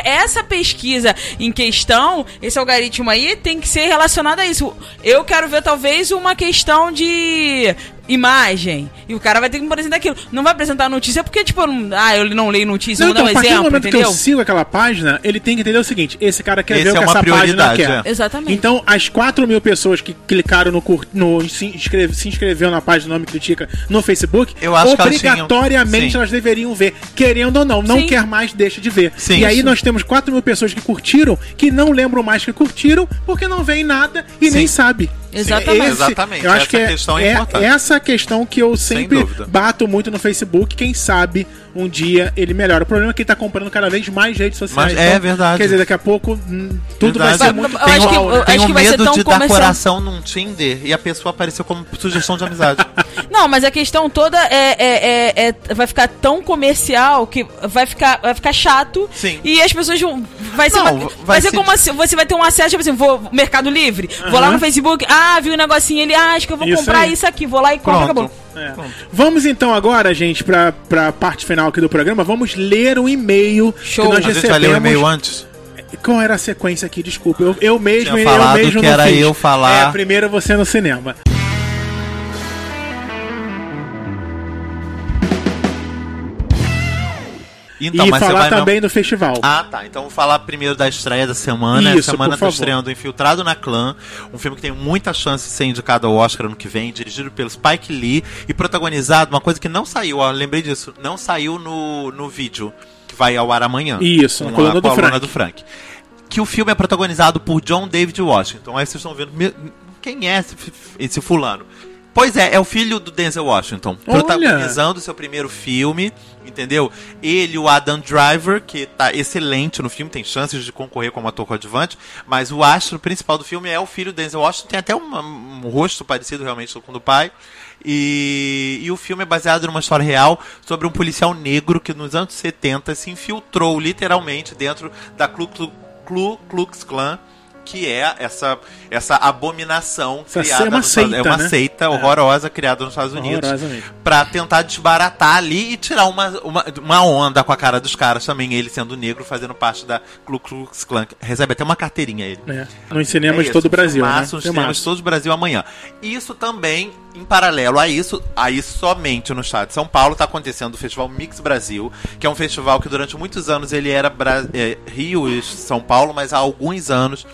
essa pesquisa em questão, esse algoritmo aí tem que ser relacionado a isso. Eu quero ver talvez uma questão de imagem. E o cara vai ter que me apresentar aquilo. Não vai apresentar notícia porque, tipo, eu não, ah, eu não leio notícia, Não, vou dar então, um a partir do exemplo, momento que entendeu? eu sigo aquela página, ele tem que entender o seguinte: esse cara quer Esse ver o é que uma essa página prioridade, quer. é. Exatamente. Então, as 4 mil pessoas que clicaram no, cur- no se, inscreve- se inscreveu na página Nome Critica no Facebook, Eu acho que elas tinham- obrigatoriamente sim. elas deveriam ver, querendo ou não. Não Sim. quer mais, deixa de ver. Sim. e aí Isso. nós temos 4 mil pessoas que curtiram, que não lembram mais que curtiram, porque não veem nada e Sim. nem sabe. Exatamente. Esse- Exatamente, Eu acho essa que é, questão é é importante. essa questão que eu sempre bato muito no Facebook. Quem sabe um dia ele melhora. O problema é que ele tá comprando cada vez mais redes sociais. Mas é verdade. Quer dizer, daqui a pouco hum, tudo vai Verdade. ser muito Eu acho que- igual, eu né? Tenho acho que vai ser medo tão de dar coração num Tinder e a pessoa aparecer como sugestão de amizade. Não, mas a questão toda é, é- é- é- vai ficar tão comercial que vai ficar, vai ficar chato. Sim. E as pessoas vão. Vai ser, Não, uma- vai vai ser ser- como assim, você vai ter um acesso, tipo assim, vou Mercado Livre, vou lá no Facebook, ah, vi um negocinho ali, ah, acho que eu vou Isso comprar aí. isso aqui, vou lá e compro, Pronto. acabou. É. Vamos então agora, gente, pra, pra parte final aqui do programa. Vamos ler o e-mail Show. que nós A gente vai ler o recebemos. e-mail antes? Qual era a sequência aqui? Desculpa. Eu, eu mesmo, Tinha eu mesmo que não era fiz. eu falar. É, primeiro você no cinema. Então, e falar vai não- também do festival. Ah, tá. Então vou falar primeiro da estreia da semana. Isso, a semana tá estreando Infiltrado na Clã, um filme que tem muita chance de ser indicado ao Oscar ano que vem, dirigido pelo Spike Lee e protagonizado, uma coisa que não saiu, ó, lembrei disso, não saiu no, no vídeo, que vai ao ar amanhã. Isso, na coluna a do coluna Frank. do Frank. Que o filme é protagonizado por John David Washington. Aí vocês estão vendo, "Me- quem é esse, esse fulano? Pois é, é o filho do Denzel Washington, Olha. protagonizando seu primeiro filme, entendeu? Ele, o Adam Driver, que tá excelente no filme, tem chances de concorrer como ator coadjuvante, mas o astro principal do filme é o filho do Denzel Washington, tem até uma- um rosto parecido realmente com o do pai. E, e o filme é baseado numa história real sobre um policial negro que nos anos 70 se infiltrou literalmente dentro da Ku Klu- Ku Klux Klan que é essa, essa abominação Essa criada é uma nos Estados- seita, é uma né? seita horrorosa criada nos Estados Unidos pra tentar desbaratar ali e tirar uma, uma, uma onda com a cara dos caras também, ele sendo negro, fazendo parte da Ku Klux Klan. Recebe até uma carteirinha ele. É, nos cinemas É de todo o Brasil, filmaço, né? nos cinemas de todo o Brasil amanhã. Isso também, em paralelo a isso, aí somente no estado de São Paulo, está acontecendo o Festival Mix Brasil, que é um festival que durante muitos anos ele era Bra- é, Rio e São Paulo, mas há alguns anos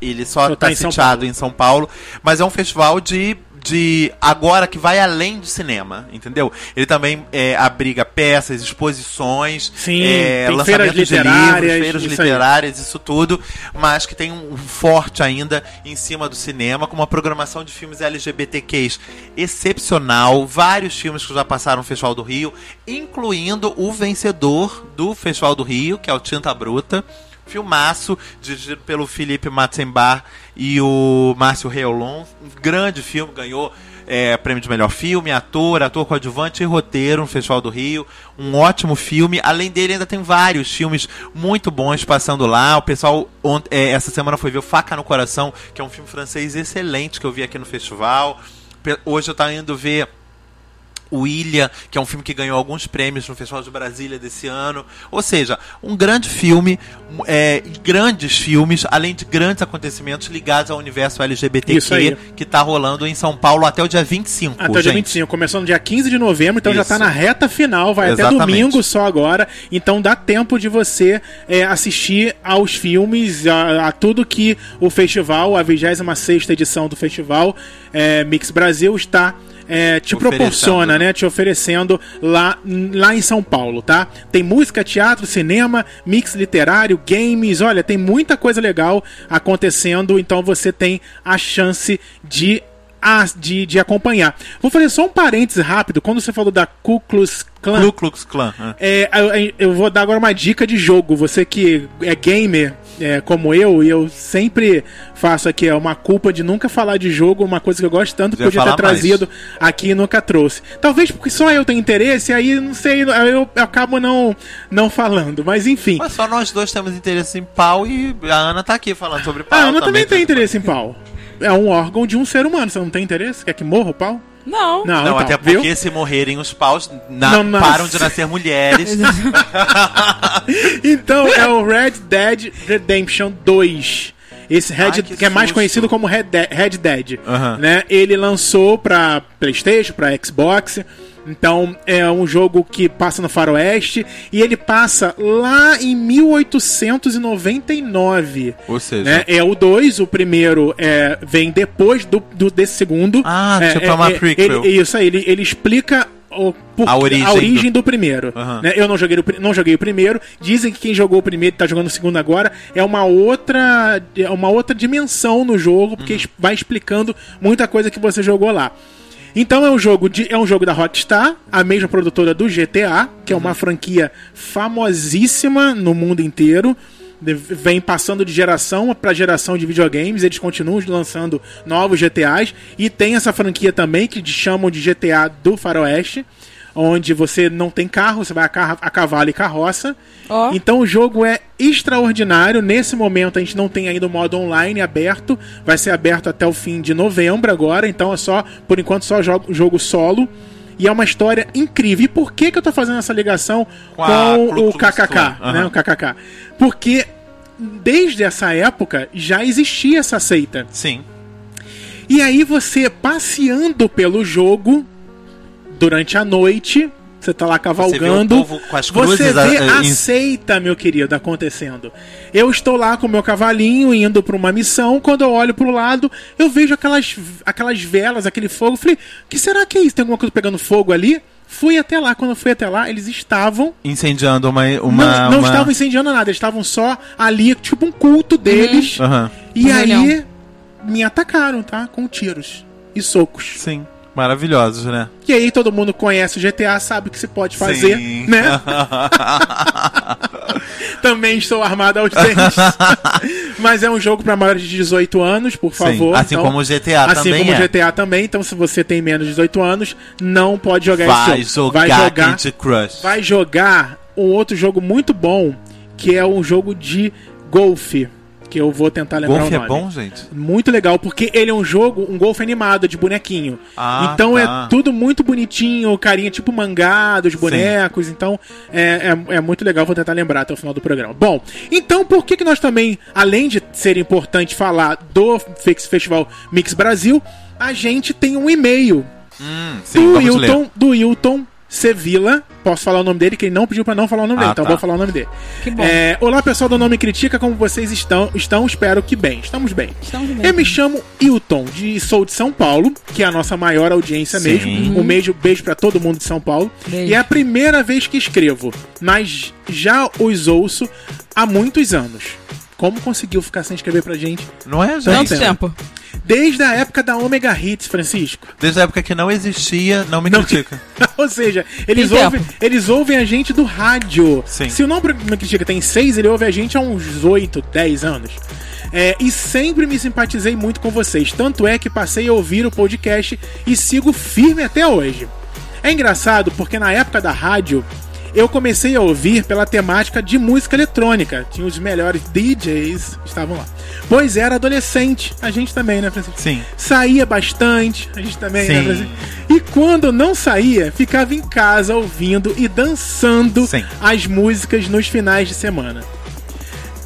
ele só tá está em São sitiado Paulo. em São Paulo. Mas é um festival de. De agora que vai além de cinema, entendeu? Ele também é, abriga peças, exposições, Sim, é, lançamentos de livros, feiras isso aí. literárias, isso tudo, mas que tem um forte ainda em cima do cinema, com uma programação de filmes LGBTQs excepcional, vários filmes que já passaram no Festival do Rio, incluindo o vencedor do Festival do Rio, que é o Tinta Bruta. Filmaço, dirigido pelo Felipe Matzenbar e o Márcio Reolon. Um grande filme, ganhou é, prêmio de melhor filme, ator, ator coadjuvante e roteiro no Festival do Rio. Um ótimo filme. Além dele, ainda tem vários filmes muito bons passando lá. O pessoal é, essa semana foi ver o Faca no Coração, que é um filme francês excelente que eu vi aqui no festival. Hoje eu tava indo ver o Ilha, que é um filme que ganhou alguns prêmios no Festival de Brasília desse ano. Ou seja, um grande filme, é, grandes filmes, além de grandes acontecimentos ligados ao universo LGBTQ que está rolando em São Paulo até o dia 25. Até o dia gente. 25, começando no dia 15 de novembro, então já Isso. tá na reta final, vai até Exatamente. domingo só agora. Então dá tempo de você é, assistir aos filmes, a, a tudo que o festival, a 26 edição do festival é, Mix Brasil está. É, te proporciona, né? né? Te oferecendo lá, lá em São Paulo, tá? Tem música, teatro, cinema, mix literário, games, olha, tem muita coisa legal acontecendo, então você tem a chance de a- de, de acompanhar. Vou fazer só um parênteses rápido. Quando você falou da Ku Klux Klan, Ku Klux Klan. né? é, eu, eu vou dar agora uma dica de jogo. Você que é gamer é, como eu, e eu sempre faço aqui é uma culpa de nunca falar de jogo, uma coisa que eu gosto tanto, podia ter falar mais. trazido aqui e nunca trouxe. Talvez porque só eu tenho interesse, aí não sei, aí eu, eu acabo não, não falando. Mas enfim. Mas só nós dois temos interesse em pau e a Ana tá aqui falando sobre pau. A Ana também tem tem interesse em pau. É um órgão de um ser humano. Você não tem interesse? Quer que morra o pau? Não. Não, Não, então, até viu? porque se morrerem os paus, na- Não param de nascer mulheres. Então é o Red Dead Redemption 2. Esse Red, Ai, que, que é mais conhecido como Red, De- Red Dead, Aham. né? Ele lançou pra PlayStation, pra Xbox. Então é um jogo que passa no Faroeste e ele passa lá em 1899. Ou seja, né? É o 2, o primeiro é, vem depois do, do- desse segundo. Ah, é, tipo é, uma é, prequel. ele- isso aí, ele, ele explica o, por- A origem a origem do, primeiro. Aham. né? Eu não joguei, o, não joguei o primeiro. Dizem que quem jogou o primeiro e tá jogando o segundo agora é uma outra, é uma outra dimensão no jogo, porque Uhum. vai explicando muita coisa que você jogou lá. Então é um jogo de, é um jogo da Rockstar, a mesma produtora do GTA, que é Uhum. uma franquia famosíssima no mundo inteiro. Vem passando de geração para geração de videogames, eles continuam lançando novos GTAs e tem essa franquia também que chamam de GTA do Faroeste, onde você não tem carro, você vai a, carro- a cavalo e carroça. Ó. Então o jogo é extraordinário. Nesse momento a gente não tem ainda o modo online aberto. Vai ser aberto até o fim de novembro agora. Então é só, por enquanto, só jogo, jogo solo. E é uma história incrível. E por que, que eu tô fazendo essa ligação Com com, o KKK? Klan. Né? O KKK. Porque desde essa época já existia essa seita. sim. E aí você passeando pelo jogo durante a noite, você tá lá cavalgando, Você vê o povo com as você cruzes, vê a- a em- seita, meu querido, acontecendo. Eu estou lá com o meu cavalinho indo para uma missão, quando eu olho pro lado, eu vejo aquelas aquelas velas, aquele fogo, falei: "Que será que é isso? Tem alguma coisa pegando fogo ali?" Fui até lá, quando eu fui até lá, eles estavam Incendiando uma. uma não, não uma- estavam incendiando nada, eles estavam só ali, tipo um culto deles. Aham. E Um aí olhão. me atacaram, tá? Com tiros e socos. Sim. Maravilhosos, né? E aí todo mundo conhece o GTA, sabe o que se pode fazer, Sim. né? Também estou armado aos dentes. Mas é um jogo para maiores de 18 anos, por Sim. favor. Assim Então, como o GTA assim também como é. o GTA também. Então, se você tem menos de 18 anos, não pode jogar Vai esse jogo. jogar, Vai jogar, Candy Crush. vai jogar um outro jogo muito bom, que é um jogo de golfe. Que eu vou tentar lembrar Golfe o é nome. bom, gente? Muito legal, porque ele é um jogo, um golfe animado de bonequinho. Ah, então tá. é tudo muito bonitinho, carinha tipo mangá dos bonecos. Então é, é, é muito legal, vou tentar lembrar até o final do programa. Bom, então por que, que nós também, além de ser importante falar do Fix Festival Mix Brasil, a gente tem um e-mail Hum, sim, do. Hilton, do Hilton Sevilla. Posso falar o nome dele, que ele não pediu pra não falar o nome Ah, dele, então tá. vou falar o nome dele. Que bom. É, Olá, pessoal do Nome Critica, como vocês estão? Estão, espero que bem. Estamos bem. Estamos bem. Eu me chamo Hilton, de, sou de São Paulo, que é a nossa maior audiência Sim. mesmo. Um beijo, beijo para todo mundo de São Paulo. Beijo. E é a primeira vez que escrevo, mas já os ouço há muitos anos. Como conseguiu ficar sem escrever pra gente? Não é, Tanto gente? tempo. Desde a época da Omega Hits, Francisco. Desde a época que não existia, não me Não- critica. Ou seja, eles Tem ouvem, tempo. eles ouvem a gente do rádio. Sim. Se o Não Me Critica tem seis, ele ouve a gente há uns 8, 10 anos. É, e sempre me simpatizei muito com vocês. Tanto é que passei a ouvir o podcast e sigo firme até hoje. É engraçado porque na época da rádio eu comecei a ouvir pela temática de música eletrônica. Tinha os melhores DJs, estavam lá. Pois era adolescente, a gente também, né, Francisco? Sim. Saía bastante, a gente também, né, Sim. Francisco? E quando não saía, ficava em casa ouvindo e dançando Sim. as músicas nos finais de semana.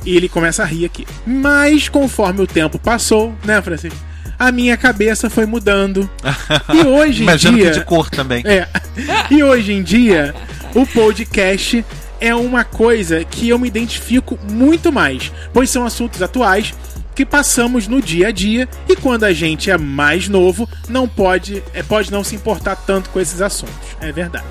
E ele começa a rir aqui. Mas conforme o tempo passou, né, Francisco? A minha cabeça foi mudando. E hoje em Imagino dia. que de cor também. É. E hoje em dia, o podcast é uma coisa que eu me identifico muito mais, pois são assuntos atuais que passamos no dia a dia e quando a gente é mais novo, não pode, é, pode não se importar tanto com esses assuntos. É verdade.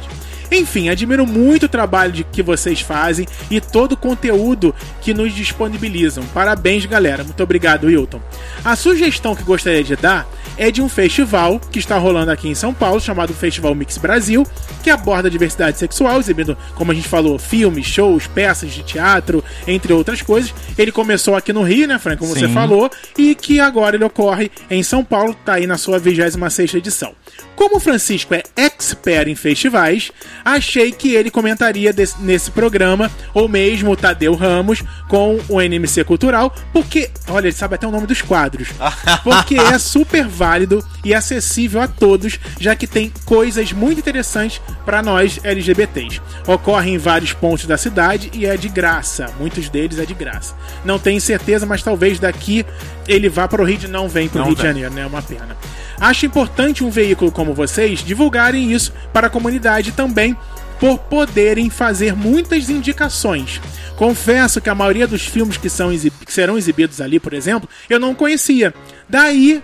Enfim, admiro muito o trabalho de, que vocês fazem e todo o conteúdo que nos disponibilizam. Parabéns, galera. Muito obrigado, Wilton. A sugestão que gostaria de dar é de um festival que está rolando aqui em São Paulo, chamado Festival Mix Brasil, que aborda a diversidade sexual, exibindo, como a gente falou, filmes, shows, peças de teatro, entre outras coisas. Ele começou aqui no Rio, né, Frank, como você Sim. falou, e que agora ele ocorre em São Paulo, tá aí na sua 26ª edição. Como o Francisco é expert em festivais, achei que ele comentaria desse- nesse programa, ou mesmo o Tadeu Ramos com o NMC Cultural, porque, olha, ele sabe até o nome dos quadros. Porque é super válido e acessível a todos, já que tem coisas muito interessantes para nós LGBTs. Ocorre em vários pontos da cidade e é de graça. Muitos deles é de graça. Não tenho certeza, mas talvez daqui ele vá para o Rio de não vem para o Rio de vem. Janeiro, né? É uma pena. Acho importante um veículo como vocês divulgarem isso para a comunidade também, por poderem fazer muitas indicações. Confesso que a maioria dos filmes que, são que serão exibidos ali, por exemplo, eu não conhecia. Daí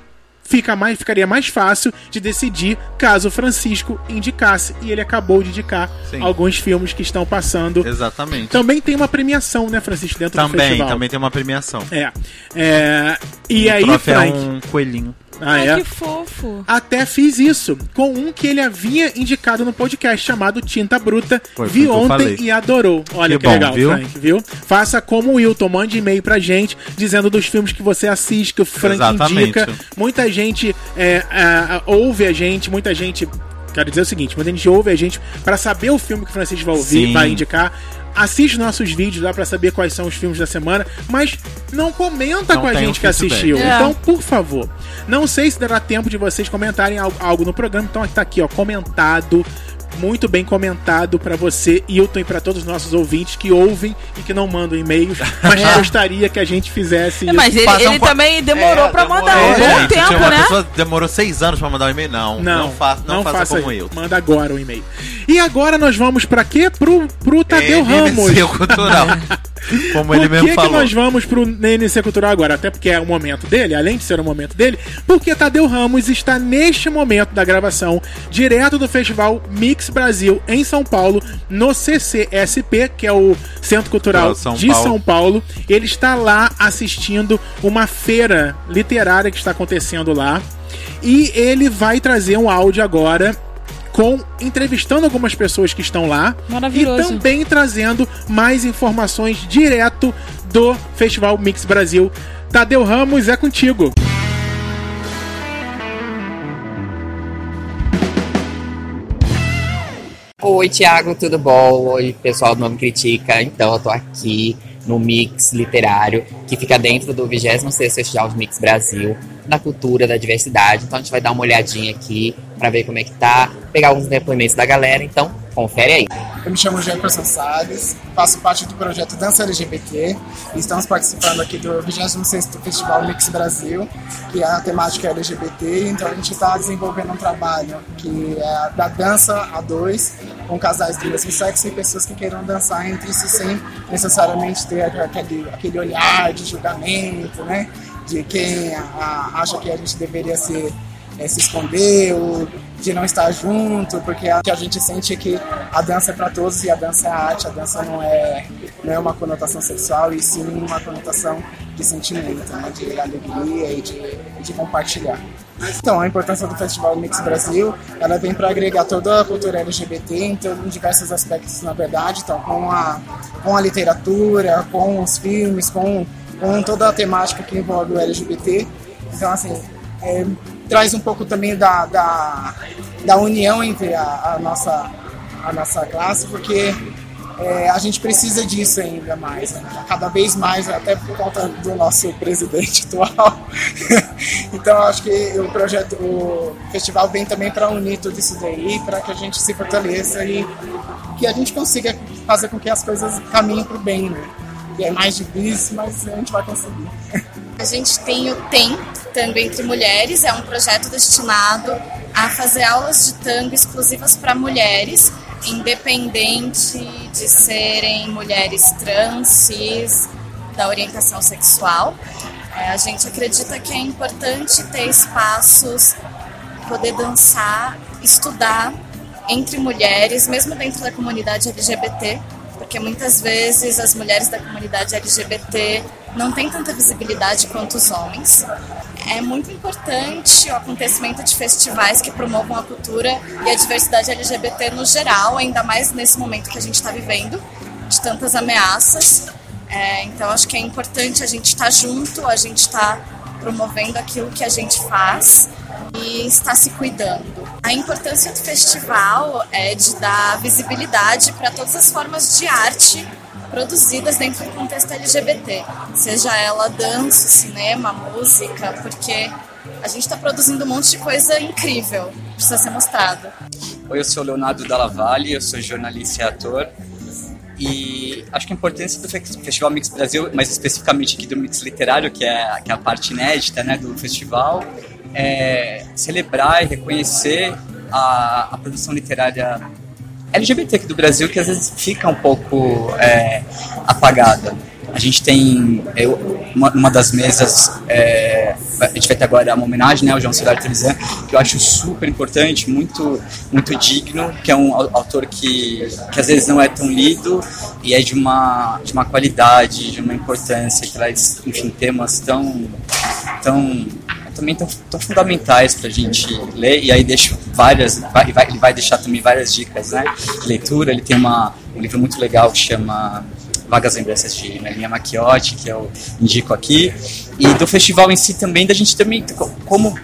fica mais, ficaria mais fácil de decidir caso o Francisco indicasse. E ele acabou de indicar Sim. alguns filmes que estão passando. Exatamente. Também tem uma premiação, né, Francisco, dentro do também, festival. também tem uma premiação. É. é e o aí, é Frank? um coelhinho. Ah, Ai, é? que fofo. Até fiz isso com um que ele havia indicado no podcast chamado Tinta Bruta. Foi, Vi ontem e adorou. Olha que, Que bom, legal, viu? Frank, viu? Faça como o Wilton, mande e-mail pra gente dizendo dos filmes que você assiste, que o Frank Exatamente. indica. Muita gente é, é, ouve a gente, muita gente. Quero dizer o seguinte, muita gente ouve a gente pra saber o filme que o Francisco vai ouvir, Sim. vai indicar. Assiste nossos vídeos lá pra saber quais são os filmes da semana, mas não comenta Não com a gente um que assistiu. É. Então, por favor. Não sei se dará tempo de vocês comentarem al- algo no programa, então tá aqui, ó, comentado. Muito bem comentado pra você, Hilton, e pra todos os nossos ouvintes que ouvem e que não mandam e-mails, mas É. gostaria que a gente fizesse É, isso. mas ele, Faça um ele po- também demorou É, pra demorou, mandar um é, bom gente. tempo, uma né? pessoa que demorou seis anos pra mandar um e-mail. Não, não, faça, não faça, como eu. Manda agora o e-mail. E agora nós vamos pra quê? Pro, pro Tadeu Ramos. Cultural. Como Por ele que, mesmo que falou. nós vamos pro NNC Cultural agora? Até porque é o momento dele, além de ser o momento dele, porque Tadeu Ramos está neste momento da gravação, direto do Festival Mix Brasil em São Paulo, no CCSP, que é o Centro Cultural São de Paulo. São Paulo. Ele está lá assistindo uma feira literária que está acontecendo lá. E ele vai trazer um áudio agora com entrevistando algumas pessoas que estão lá Maravilhoso. e também trazendo mais informações direto do Festival Mix Brasil. Tadeu Ramos é contigo. Oi, Thiago, tudo bom? Oi, pessoal do Nome Critica. Então, eu tô aqui no Mix Literário, que fica dentro do 26º Festival de Mix Brasil, da cultura, da diversidade. Então a gente vai dar uma olhadinha aqui para ver como é que tá, pegar alguns depoimentos da galera, então confere aí. Eu me chamo Jefferson Salles, faço parte do projeto Dança LGBT e estamos participando aqui do 26º Festival Mix Brasil, que é a temática LGBT, então a gente está desenvolvendo um trabalho que é da dança a dois, com casais do mesmo sexo e pessoas que queiram dançar entre si sem necessariamente ter aquele, aquele olhar de julgamento, né? De quem a, acha que a gente deveria ser é, se esconder ou de não estar junto, porque a, a gente sente que a dança é para todos e a dança é arte, a dança não é, não é uma conotação sexual e sim uma conotação de sentimento, né, de alegria e de, de compartilhar. Então, a importância do Festival Mix Brasil, ela vem para agregar toda a cultura LGBT em, em diversos aspectos, na verdade, então com a, com a literatura, com os filmes, com, com toda a temática que envolve o LGBT. Então, assim, é, traz um pouco também da, da, da união entre a, a, nossa, a nossa classe, porque é, a gente precisa disso ainda mais, né? cada vez mais, até por conta do nosso presidente atual. então, acho que o projeto, o festival vem também para unir tudo isso daí, para que a gente se fortaleça e que a gente consiga fazer com que as coisas caminhem para o bem, né? É mais difícil, mas a gente vai conseguir. A gente tem o TEM, Tango Entre Mulheres, é um projeto destinado a fazer aulas de tango exclusivas para mulheres, independente de serem mulheres trans, cis, da orientação sexual. É, a gente acredita que é importante ter espaços, poder dançar, estudar entre mulheres, mesmo dentro da comunidade LGBT, porque muitas vezes as mulheres da comunidade LGBT não têm tanta visibilidade quanto os homens. É muito importante o acontecimento de festivais que promovam a cultura e a diversidade LGBT no geral, ainda mais nesse momento que a gente está vivendo, de tantas ameaças. É, então, acho que é importante a gente estar tá junto, a gente estar tá promovendo aquilo que a gente faz e está se cuidando. A importância do festival é de dar visibilidade para todas as formas de arte produzidas dentro do contexto LGBT, seja ela dança, cinema, música, porque a gente está produzindo um monte de coisa incrível, precisa ser mostrado. Oi, eu sou Leonardo Dalla Valle, eu sou jornalista e ator. E acho que a importância do Festival Mix Brasil, mais especificamente aqui do Mix Literário, que é, que é a parte inédita né, do festival, é celebrar e reconhecer a, a produção literária LGBT aqui do Brasil que às vezes fica um pouco é, apagada. A gente tem eu, uma, uma das mesas, é, a gente vai ter agora uma homenagem né, ao João Cesário Trevisan, que eu acho super importante, muito, muito digno, que é um autor que, que às vezes não é tão lido e é de uma, de uma qualidade, de uma importância, que traz, enfim, temas tão, tão também tão, tão fundamentais para a gente ler, e aí deixo várias, vai, vai, ele vai deixar também várias dicas né, de leitura. Ele tem uma, um livro muito legal que chama Vagas Lembranças de Melinha Macchiotti, que eu indico aqui, e do festival em si também, da gente também, como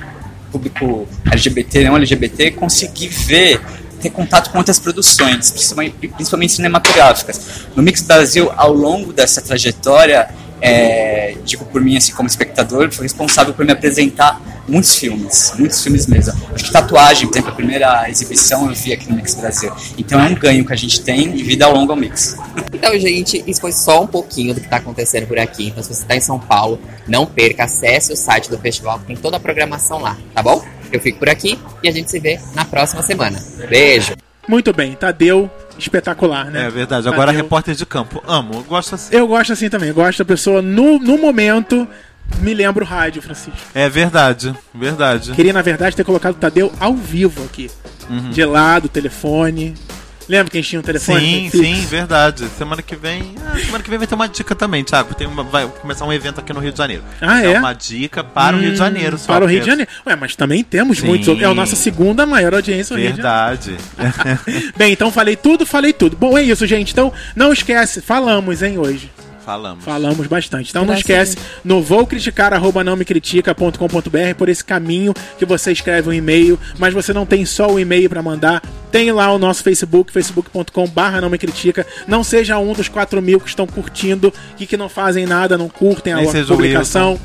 público LGBT, não LGBT, conseguir ver ter contato com outras produções, principalmente, principalmente cinematográficas. No Mix Brasil, ao longo dessa trajetória, é, digo por mim, assim, como espectador, foi responsável por me apresentar muitos filmes, muitos filmes mesmo. Acho que tatuagem, por exemplo, a primeira exibição eu vi aqui no Mix Brasil. Então é um ganho que a gente tem de vida ao longo ao Mix. Então, gente, isso foi só um pouquinho do que está acontecendo por aqui. Então, se você está em São Paulo, não perca, acesse o site do festival, que tem toda a programação lá, tá bom? Eu fico por aqui e a gente se vê na próxima semana. Beijo! Muito bem, Tadeu, espetacular, né? É verdade. Agora Tadeu. repórter de campo. Amo, eu gosto assim. Eu gosto assim também. Eu gosto da pessoa no, no momento. Me lembro o rádio, Francisco. É verdade, verdade. Queria, na verdade, ter colocado o Tadeu ao vivo aqui. Uhum. De lado, telefone. Lembra que a gente tinha um telefone? Sim, sim, verdade. Semana que vem. Ah, semana que vem vai ter uma dica também, Thiago. Tem uma, vai começar um evento aqui no Rio de Janeiro. Ah, é? é uma dica para hum, o Rio de hum, Janeiro só. Para o Rio de Janeiro. Ué, mas também temos sim. muitos. É a nossa segunda maior audiência no verdade. Rio de Janeiro. Bem, então falei tudo, falei tudo. Bom, é isso, gente. Então, não esquece, falamos, hein, hoje. Falamos. Falamos bastante. Então não Graças esquece, no vou criticar, arroba não me critica.com.br, por esse caminho que você escreve um e-mail, mas você não tem só o e-mail para mandar, tem lá o nosso Facebook, facebook.com barra não me critica. Não seja um dos 4 mil que estão curtindo e que não fazem nada, não curtem Nem a o publicação.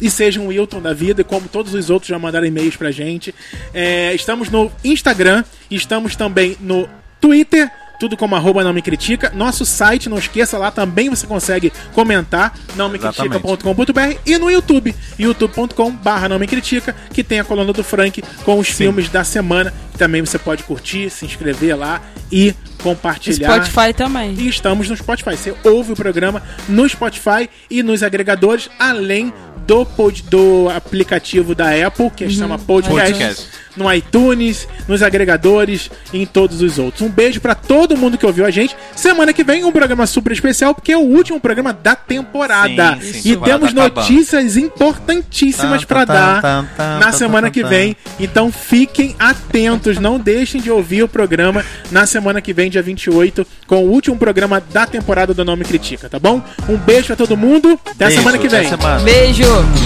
E seja um Wilton da vida, como todos os outros já mandaram e-mails pra gente. É, estamos no Instagram, estamos também no Twitter, tudo como arroba não me critica. Nosso site, não esqueça, lá também você consegue comentar, não me critica.com.br e no YouTube, youtube.com barra não me critica, que tem a coluna do Frank com os filmes da semana, que também você pode curtir, se inscrever lá e compartilhar. Spotify também. E estamos no Spotify. Você ouve o programa no Spotify e nos agregadores, além do, pod, do aplicativo da Apple, que se chama Podcast, Podcast. no iTunes, nos agregadores e em todos os outros. Um beijo pra todo mundo que ouviu a gente. Semana que vem um programa super especial, porque é o último programa da temporada. Sim, sim, e temos tá acabando. notícias importantíssimas tan, dar tan, tan, na tan, semana que vem. Então fiquem atentos, não deixem de ouvir o programa na semana que vem, dia 28, com o último programa da temporada do Nome Critica, tá bom? Um beijo pra todo mundo, até a Beijo, semana que vem. semana. Beijo! look.